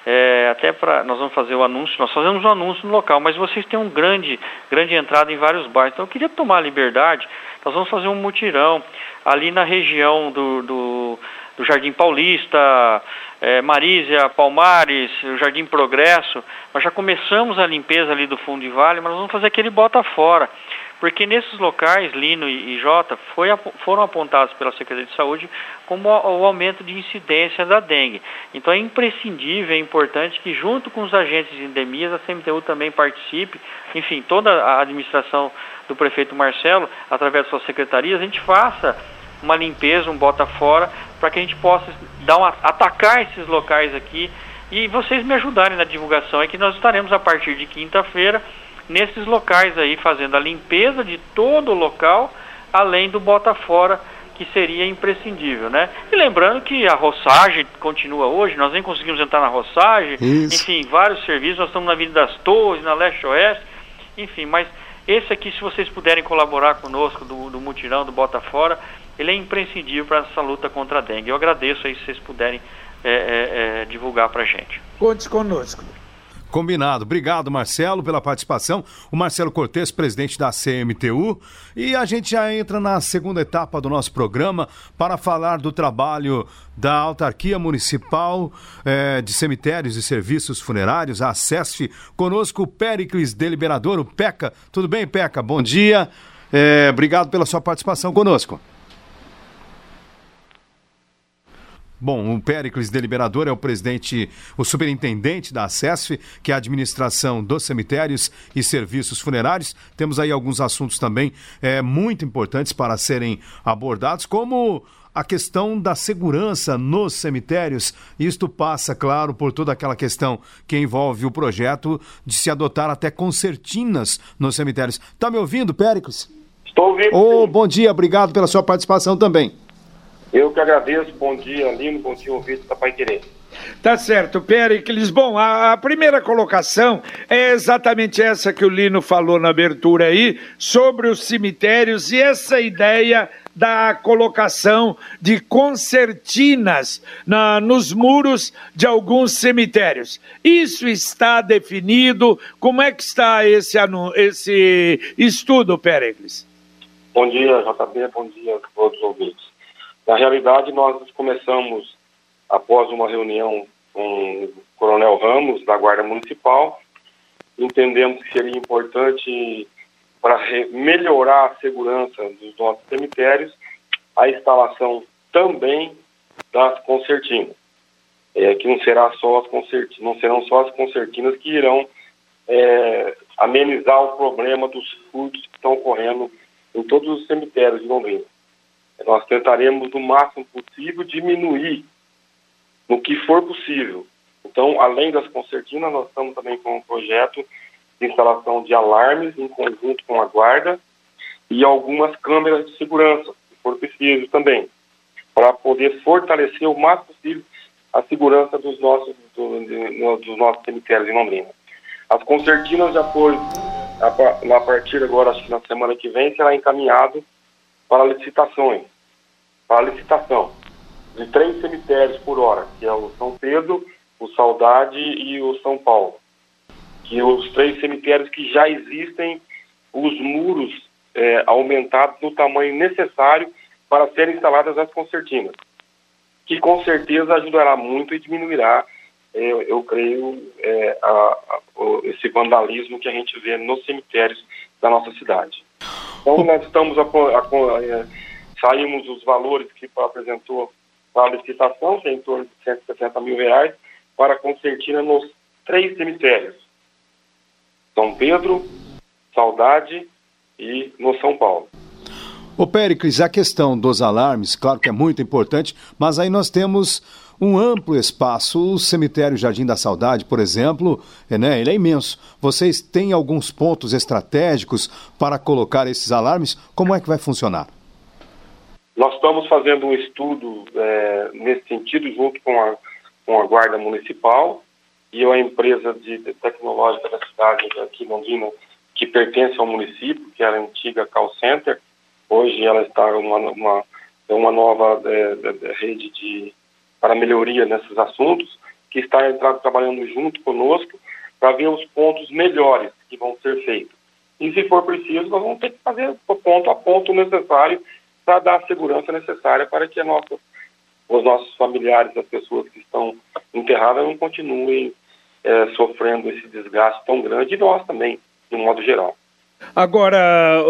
é, até para nós vamos fazer o anúncio, nós fazemos o um anúncio no local, mas vocês têm um grande, grande entrada em vários bairros. Então eu queria tomar a liberdade, nós vamos fazer um mutirão ali na região do, do, do Jardim Paulista, é, Marísia, Palmares, o Jardim Progresso. Nós já começamos a limpeza ali do fundo de vale, mas nós vamos fazer aquele bota fora. Porque nesses locais, Lino e, Jota, foram apontados pela Secretaria de Saúde como o aumento de incidência da dengue. Então é imprescindível, é importante que junto com os agentes de endemias, a CMTU também participe, enfim, toda a administração do prefeito Marcelo, através das suas secretarias, a gente faça uma limpeza, um bota fora, para que a gente possa dar uma, atacar esses locais aqui e vocês me ajudarem na divulgação. É que nós estaremos a partir de quinta-feira nesses locais aí, fazendo a limpeza de todo o local, além do bota fora, que seria imprescindível, né? E lembrando que a roçagem continua hoje, nós nem conseguimos entrar na roçagem, Isso. enfim, vários serviços, nós estamos na Avenida das Torres, na Leste-Oeste, enfim, mas esse aqui, se vocês puderem colaborar conosco do, do mutirão do Bota Fora, ele é imprescindível para essa luta contra a dengue. Eu agradeço aí se vocês puderem é, é, é, divulgar para a gente. Conte conosco. Combinado. Obrigado, Marcelo, pela participação. O Marcelo Cortes, presidente da CMTU. E a gente já entra na segunda etapa do nosso programa para falar do trabalho da Autarquia Municipal eh, de Cemitérios e Serviços Funerários, a SESF. Conosco o Péricles Deliberador, o PECA. Tudo bem, PECA? Bom dia. Eh, obrigado pela sua participação conosco. Bom, o Péricles Deliberador é o presidente, o superintendente da ACESF, que é a administração dos cemitérios e serviços funerários. Temos aí alguns assuntos também é, muito importantes para serem abordados, como a questão da segurança nos cemitérios. Isto passa, claro, por toda aquela questão que envolve o projeto de se adotar até concertinas nos cemitérios. Está me ouvindo, Péricles? Estou ouvindo. Oh, bom dia, obrigado pela sua participação também. Eu que agradeço. Bom dia, Lino. Bom dia, ouvinte da Pai Querer. Tá certo, Péricles. Bom, a, a, primeira colocação é exatamente essa que o Lino falou na abertura aí, sobre os cemitérios e essa ideia da colocação de concertinas na, nos muros de alguns cemitérios. Isso está definido? Como é que está esse, esse estudo, Péricles? Bom dia, JB. Bom dia a todos os ouvintes. Na realidade, nós começamos, após uma reunião com o Coronel Ramos, da Guarda Municipal, entendemos que seria importante, para melhorar a segurança dos nossos cemitérios, a instalação também das concertinas. É, que não, será só as não serão só as concertinas que irão é, amenizar o problema dos furtos que estão ocorrendo em todos os cemitérios de Londrina nós tentaremos, no máximo possível, diminuir no que for possível. Então, além das concertinas, nós estamos também com um projeto de instalação de alarmes em conjunto com a guarda e algumas câmeras de segurança, se for preciso também, para poder fortalecer o máximo possível a segurança dos nossos, do, de, dos nossos cemitérios em Londrina. As concertinas já foi, a, a partir agora, acho que na semana que vem, será encaminhado para licitações para licitação de três cemitérios por hora, que é o São Pedro, o Saudade e o São Paulo. Que os três cemitérios que já existem, os muros é, aumentados no tamanho necessário para serem instaladas as concertinas, que com certeza ajudará muito e diminuirá, é, eu creio, é, a, a, esse vandalismo que a gente vê nos cemitérios da nossa cidade. Então, nós estamos a, a, saímos os valores que apresentou a licitação, é em torno de 160 mil reais, para concertina nos três cemitérios. São Pedro, Saudade e no São Paulo. Ô Péricles, a questão dos alarmes, claro que é muito importante, mas aí nós temos um amplo espaço. O cemitério Jardim da Saudade, por exemplo, é, né, ele é imenso. Vocês têm alguns pontos estratégicos para colocar esses alarmes? Como é que vai funcionar? Nós estamos fazendo um estudo é, nesse sentido junto com a, com a Guarda Municipal e a empresa de, tecnológica da cidade aqui em Londrina, que pertence ao município, que era a antiga Call Center. Hoje ela está uma, uma, é uma nova é, é, rede de, para melhoria nesses assuntos, que está entrando, trabalhando junto conosco para ver os pontos melhores que vão ser feitos. E se for preciso, nós vamos ter que fazer ponto a ponto necessário para dar a segurança necessária para que nossa, os nossos familiares, as pessoas que estão enterradas, não continuem é, sofrendo esse desgaste tão grande, e nós também, de um modo geral. Agora,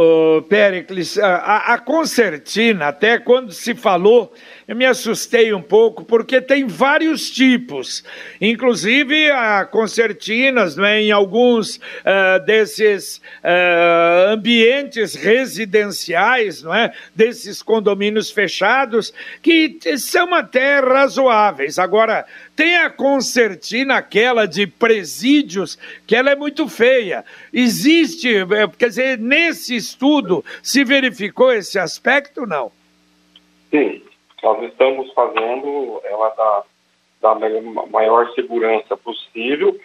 Péricles, a, a, concertina, até quando se falou, eu me assustei um pouco, porque tem vários tipos, inclusive a concertinas né, em alguns uh, desses uh, ambientes residenciais, não é? desses condomínios fechados, que são até razoáveis. Agora, tem a concertina, aquela de presídios, que ela é muito feia. Existe, eh, quer dizer, nesse estudo se verificou esse aspecto, não? Sim, nós estamos fazendo ela da, da maior segurança possível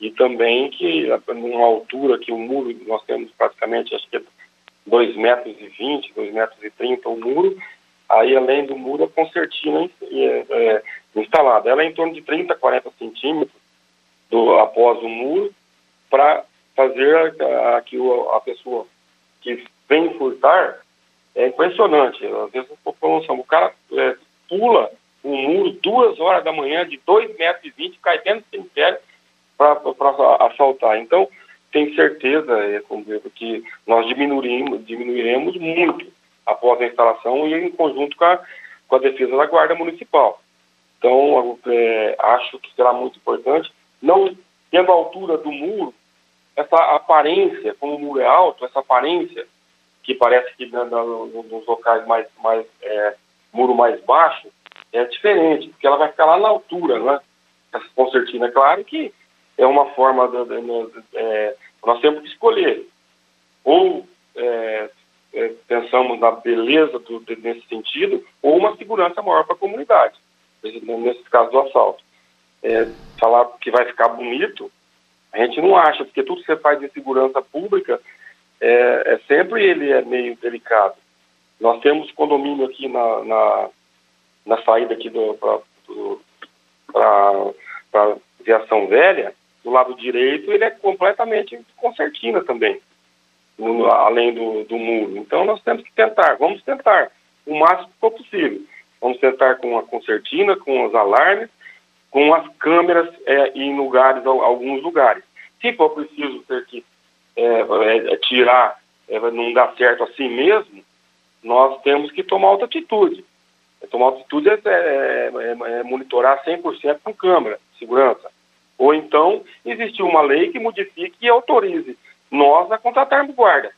e também que numa altura que o muro, nós temos praticamente acho que 2 metros e 20, 2 metros e 30 o muro, aí além do muro a concertina é, é, instalada. Ela é em torno de 30, 40 centímetros do, após o muro para fazer a, a, que a pessoa que vem furtar é impressionante. Às vezes população, o cara é, pula o muro duas horas da manhã de 2,20 metros e 20, cai dentro do cemitério para assaltar. Então, tenho certeza é, que nós diminuiremos, diminuiremos muito após a instalação e em conjunto com a, com a defesa da Guarda Municipal. Então, é, acho que será muito importante, não tendo a altura do muro, essa aparência, como o muro é alto, essa aparência que parece que nos locais mais, mais é, muro mais baixo, é diferente, porque ela vai ficar lá na altura, né? Essa concertina, claro que é uma forma, de, é, nós temos que escolher. Ou é, é, pensamos na beleza do, nesse sentido, ou uma segurança maior para a comunidade, nesse caso do assalto. É, falar que vai ficar bonito, a gente não acha, porque tudo que você faz de segurança pública, é, é sempre ele é meio delicado. Nós temos condomínio aqui na, na, na saída aqui para viação velha, do lado direito, ele é completamente concertina também, no, além do, do muro. Então nós temos que tentar, vamos tentar, o máximo que for possível. Vamos tentar com a concertina, com os alarmes, com as câmeras é, em lugares, alguns lugares. Se for preciso ter que é, é, é tirar, é, não dá certo assim mesmo, nós temos que tomar outra atitude. Tomar outra atitude é, monitorar 100% com câmera segurança. Ou então, existe uma lei que modifique e autorize nós a contratarmos guarda.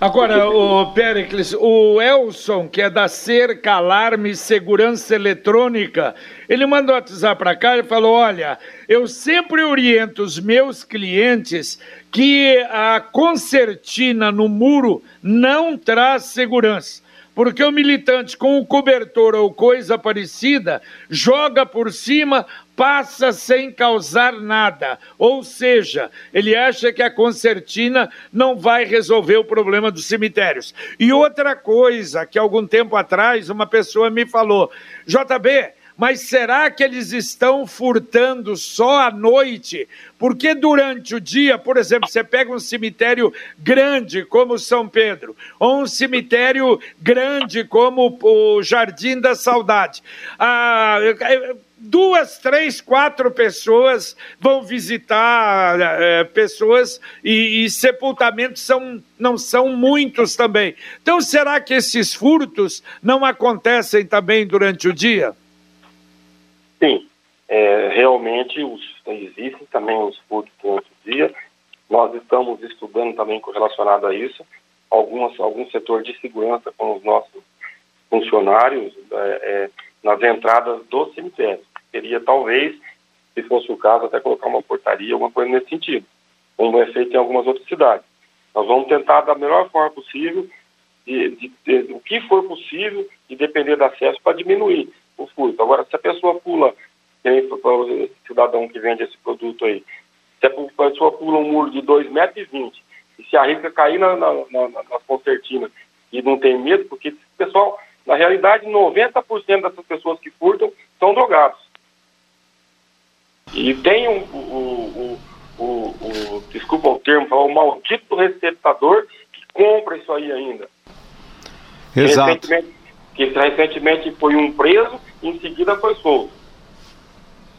Agora, o Pericles, o Elson, que é da Cerca Alarme Segurança Eletrônica, ele mandou WhatsApp para cá e falou: Olha, eu sempre oriento os meus clientes que a concertina no muro não traz segurança porque o militante com o cobertor ou coisa parecida joga por cima, passa sem causar nada. Ou seja, ele acha que a concertina não vai resolver o problema dos cemitérios. E outra coisa que algum tempo atrás uma pessoa me falou: JB, mas será que eles estão furtando só à noite? Porque durante o dia, por exemplo, você pega um cemitério grande como São Pedro, ou um cemitério grande como o Jardim da Saudade. Ah, duas, três, quatro pessoas vão visitar é, pessoas e, e, sepultamentos são, não são muitos também. Então, será que esses furtos não acontecem também durante o dia? Sim, é, realmente os, existem também os furtos durante o dia. Nós estamos estudando também relacionado a isso, algumas, algum setor de segurança com os nossos funcionários é, nas entradas do cemitério. Seria talvez, se fosse o caso, até colocar uma portaria, alguma coisa nesse sentido, como é feito em algumas outras cidades. Nós vamos tentar da melhor forma possível, de, de, de, o que for possível, e depender do acesso para diminuir o furto. Agora, se a pessoa pula, tem o cidadão que vende esse produto aí, se a pessoa pula um muro de 2,20 metros e, e se arrisca cair na, na, na, na concertina e não tem medo, porque pessoal, na realidade, 90% dessas pessoas que furtam são drogados. E tem um, o, o, o, desculpa o termo, o maldito receptador que compra isso aí ainda. Exato. Recentemente, que recentemente foi um preso e em seguida foi solto.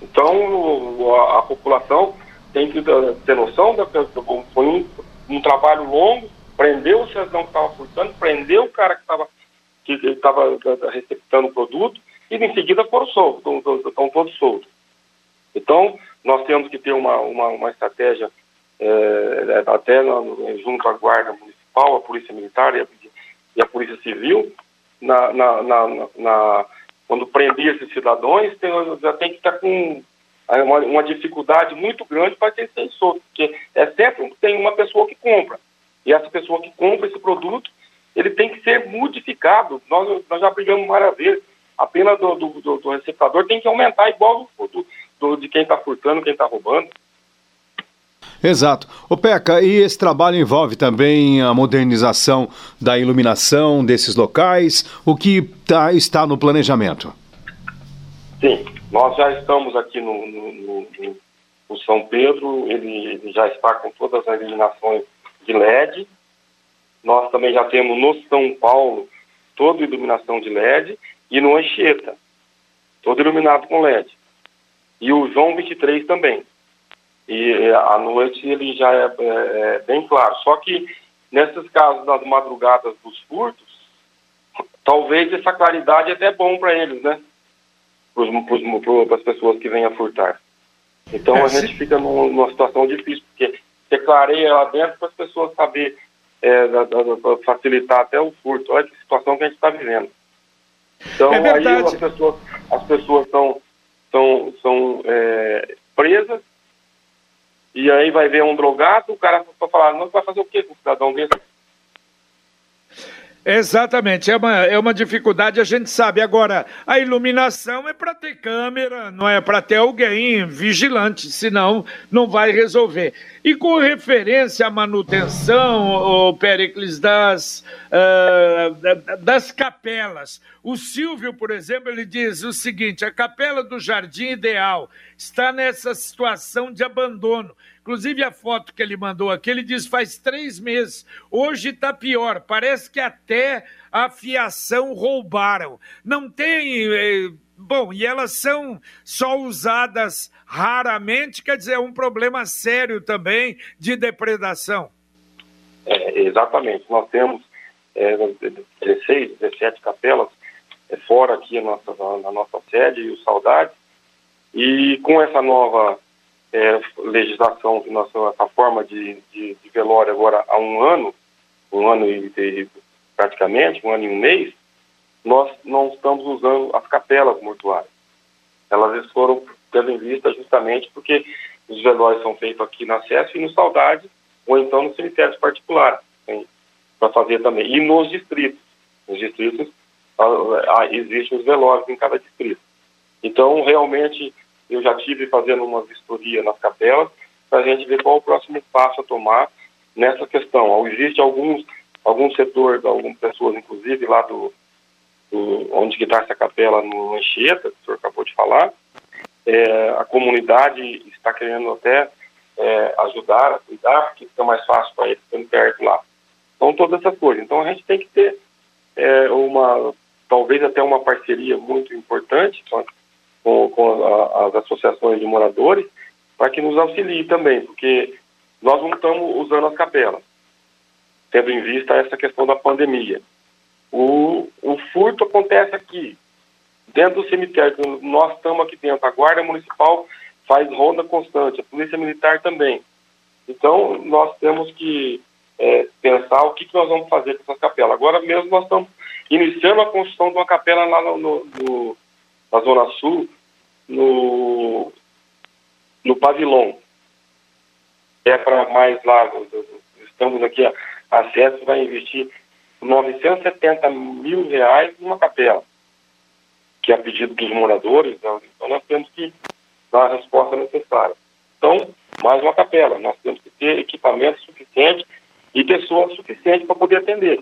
Então, a, a população tem que ter noção da foi um, um trabalho longo, prendeu o cidadão que estava furtando, prendeu o cara que estava que estava receptando o produto e em seguida foram soltos, estão, estão todos soltos. Então, nós temos que ter uma, uma, uma estratégia é, até junto à Guarda Municipal, a Polícia Militar e a, e a Polícia Civil, na, na, na, na quando prender esses cidadãos, tem, já tem que estar com uma, uma dificuldade muito grande para ter solto, porque é sempre tem uma pessoa que compra. E essa pessoa que compra esse produto, ele tem que ser modificado. Nós, nós já brigamos várias vezes. A pena do, do, do, do receptador tem que aumentar igual do, do de quem está furtando, quem está roubando. Exato. O Peca, e esse trabalho envolve também a modernização da iluminação desses locais? O que tá, está no planejamento? Sim, nós já estamos aqui no, no, no, no São Pedro, ele, ele, já está com todas as iluminações de LED. Nós também já temos no São Paulo toda iluminação de LED e no Anchieta, todo iluminado com LED. E o João 23 também e é, à noite ele já é, é, é, bem claro. Só que nesses casos das madrugadas dos furtos, talvez essa claridade é até bom para eles, né? Para as pessoas que vêm a furtar. Então é, a gente fica numa, situação difícil, porque você clareia lá dentro para as pessoas saber é, facilitar até o furto. Olha que situação que a gente está vivendo. Então é aí as pessoas as pessoas são, são, são é, presas e aí vai ver um drogado, o cara vai falar, não vai fazer o quê com o cidadão desse? Exatamente, é uma, é uma dificuldade, a gente sabe. Agora, a iluminação é para ter câmera, não é para ter alguém vigilante, senão não vai resolver. E com referência à manutenção, o Pericles, das, uh, das capelas, o Silvio, por exemplo, ele diz o seguinte: a capela do Jardim Ideal está nessa situação de abandono. Inclusive a foto que ele mandou aqui, ele diz faz três meses. Hoje está pior. Parece que até a fiação roubaram. Não tem. Eh, bom, e elas são só usadas raramente, quer dizer, é um problema sério também de depredação. É, exatamente. Nós temos é, 16, 17 capelas é, fora aqui na nossa, na nossa sede, e o Saudade. E com essa nova é, legislação, nossa, essa forma de, de, de, velório agora há um ano, um ano e, praticamente, um ano e um mês, nós não estamos usando as capelas mortuárias. Elas foram tendo em vista justamente porque os velórios são feitos aqui na SESC e no Saudade, ou então no cemitério particular, para fazer também. E nos distritos. Nos distritos ah, existem os velórios em cada distrito. Então, realmente, eu já tive fazendo uma vistoria nas capelas para a gente ver qual o próximo passo a tomar nessa questão. Existe alguns algum setor, algumas pessoas, inclusive lá do, do onde está essa capela no Anchieta, que o senhor acabou de falar, é, a comunidade está querendo até é, ajudar a cuidar, porque fica mais fácil para eles ficando perto lá. Então, todas essas coisas. Então, a gente tem que ter é, uma, talvez até uma parceria muito importante com, com a, as associações de moradores, para que nos auxilie também, porque nós não estamos usando as capelas, tendo em vista essa questão da pandemia. O, o furto acontece aqui, dentro do cemitério, nós estamos aqui dentro, a Guarda Municipal faz ronda constante, a Polícia Militar também. Então, nós temos que é, pensar o que, que nós vamos fazer com essas capelas. Agora mesmo nós estamos iniciando a construção de uma capela lá no, no, no na Zona Sul, no, no Pavilhão. É para mais lá, estamos aqui, a, CES vai investir 970 mil reais numa capela, que é a pedido dos moradores, então, então nós temos que dar a resposta necessária. Então, mais uma capela, nós temos que ter equipamento suficiente e pessoas suficientes para poder atender.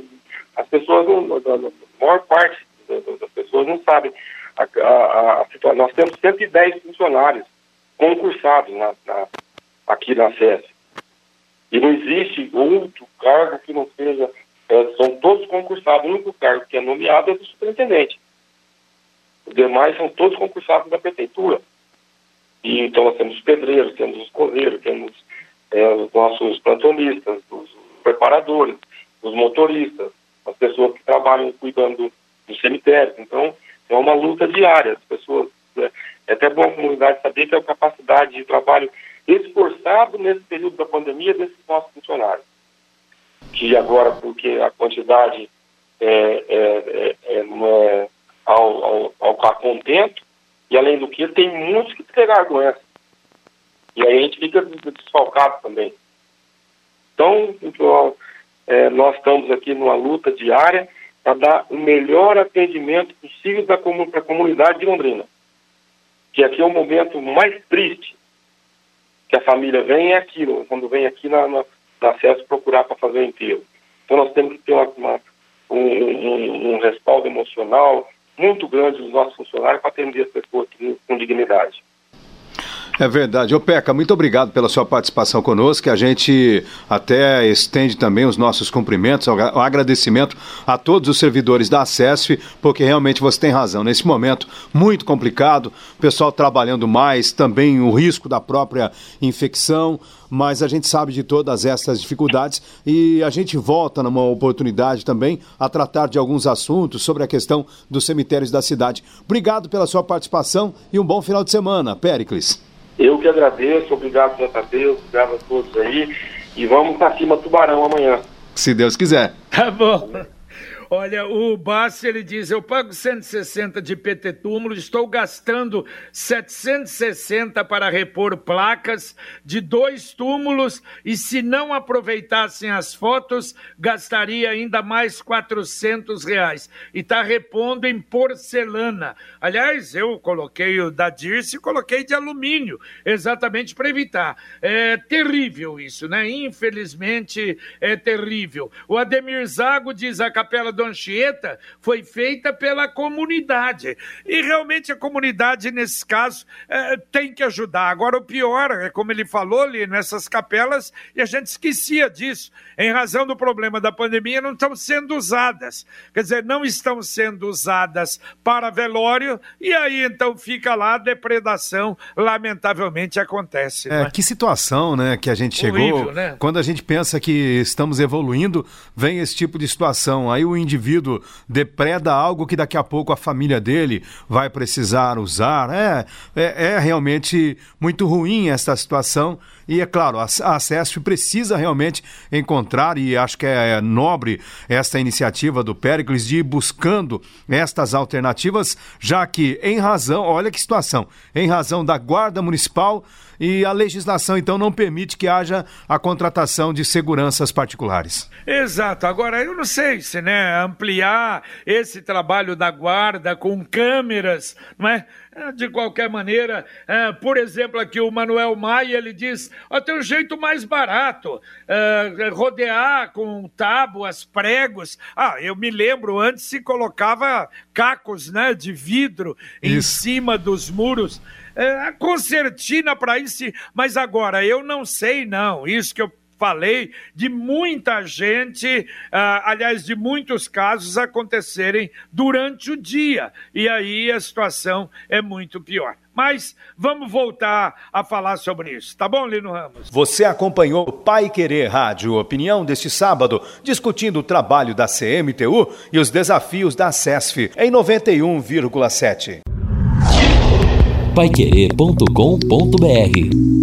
As pessoas, a maior parte das pessoas não sabem a, a, a, nós temos 110 funcionários concursados na, na, aqui na SES. E não existe outro cargo que não seja. É, são todos concursados. O único cargo que é nomeado é do superintendente. Os demais são todos concursados da prefeitura. E, então nós temos os pedreiros, temos os cozeiros, temos é, os nossos plantonistas, os preparadores, os motoristas, as pessoas que trabalham cuidando do cemitério. Então, é uma luta diária. As pessoas. É, é até bom a comunidade saber que é a capacidade de trabalho esforçado nesse período da pandemia desses nossos funcionários. Que agora, porque a quantidade é, é, é, é não é ao, ao, ao contento, e além do que, tem muitos que pegaram a doença. E aí a gente fica desfalcado também. Então, é, nós estamos aqui numa luta diária para dar o melhor atendimento possível para a comunidade de Londrina. Que aqui é o momento mais triste que a família vem é aquilo, quando vem aqui na, na, na procurar para fazer o enterro. Então nós temos que ter uma, uma, um, um, um respaldo emocional muito grande dos nossos funcionários para atender as pessoas com dignidade. É verdade. Ô Peca, muito obrigado pela sua participação conosco. A gente até estende também os nossos cumprimentos, o agradecimento a todos os servidores da ACESF, porque realmente você tem razão. Nesse momento muito complicado, o pessoal trabalhando mais, também o risco da própria infecção, mas a gente sabe de todas essas dificuldades e a gente volta numa oportunidade também a tratar de alguns assuntos sobre a questão dos cemitérios da cidade. Obrigado pela sua participação e um bom final de semana, Pericles. Eu que agradeço, obrigado JB, obrigado a todos aí. E vamos para cima Tubarão amanhã. Se Deus quiser. Tá bom. Olha, o Bassi, ele diz, eu pago 160 de PT túmulo, estou gastando 760 para repor placas de dois túmulos e se não aproveitassem as fotos, gastaria ainda mais 400 reais. E está repondo em porcelana. Aliás, eu coloquei o da Dirce coloquei de alumínio, exatamente para evitar. É terrível isso, né? Infelizmente, é terrível. O Ademir Zago diz, a Capela do Anchieta foi feita pela comunidade. E realmente a comunidade, nesse caso, é, tem que ajudar. Agora, o pior é, como ele falou ali, nessas capelas, e a gente esquecia disso, em razão do problema da pandemia, não estão sendo usadas. Quer dizer, não estão sendo usadas para velório, e aí então fica lá a depredação, lamentavelmente acontece. É, né? que situação, né, que a gente chegou. Horrível, né? Quando a gente pensa que estamos evoluindo, vem esse tipo de situação. Aí o indivíduo depreda algo que daqui a pouco a família dele vai precisar usar. É, é, é realmente muito ruim essa situação. E é claro, a, a precisa realmente encontrar, e acho que é nobre esta iniciativa do Pericles de ir buscando estas alternativas, já que, em razão, olha que situação, em razão da Guarda Municipal e a legislação então não permite que haja a contratação de seguranças particulares. Exato. Agora eu não sei se né ampliar esse trabalho da guarda com câmeras, não é? É de qualquer maneira, é, por exemplo, aqui o Manuel Maia ele diz: oh, tem um jeito mais barato, é, rodear com tábuas, pregos. Ah, eu me lembro, antes se colocava cacos né, de vidro Isso. em cima dos muros é, concertina para isso, mas agora eu não sei não, isso que eu falei de muita gente, uh, aliás, de muitos casos acontecerem durante o dia. E aí a situação é muito pior. Mas vamos voltar a falar sobre isso, tá bom, Lino Ramos? Você acompanhou o Pai Querer Rádio Opinião deste sábado, discutindo o trabalho da CMTU e os desafios da CESF em 91,7 paiquerê.com.br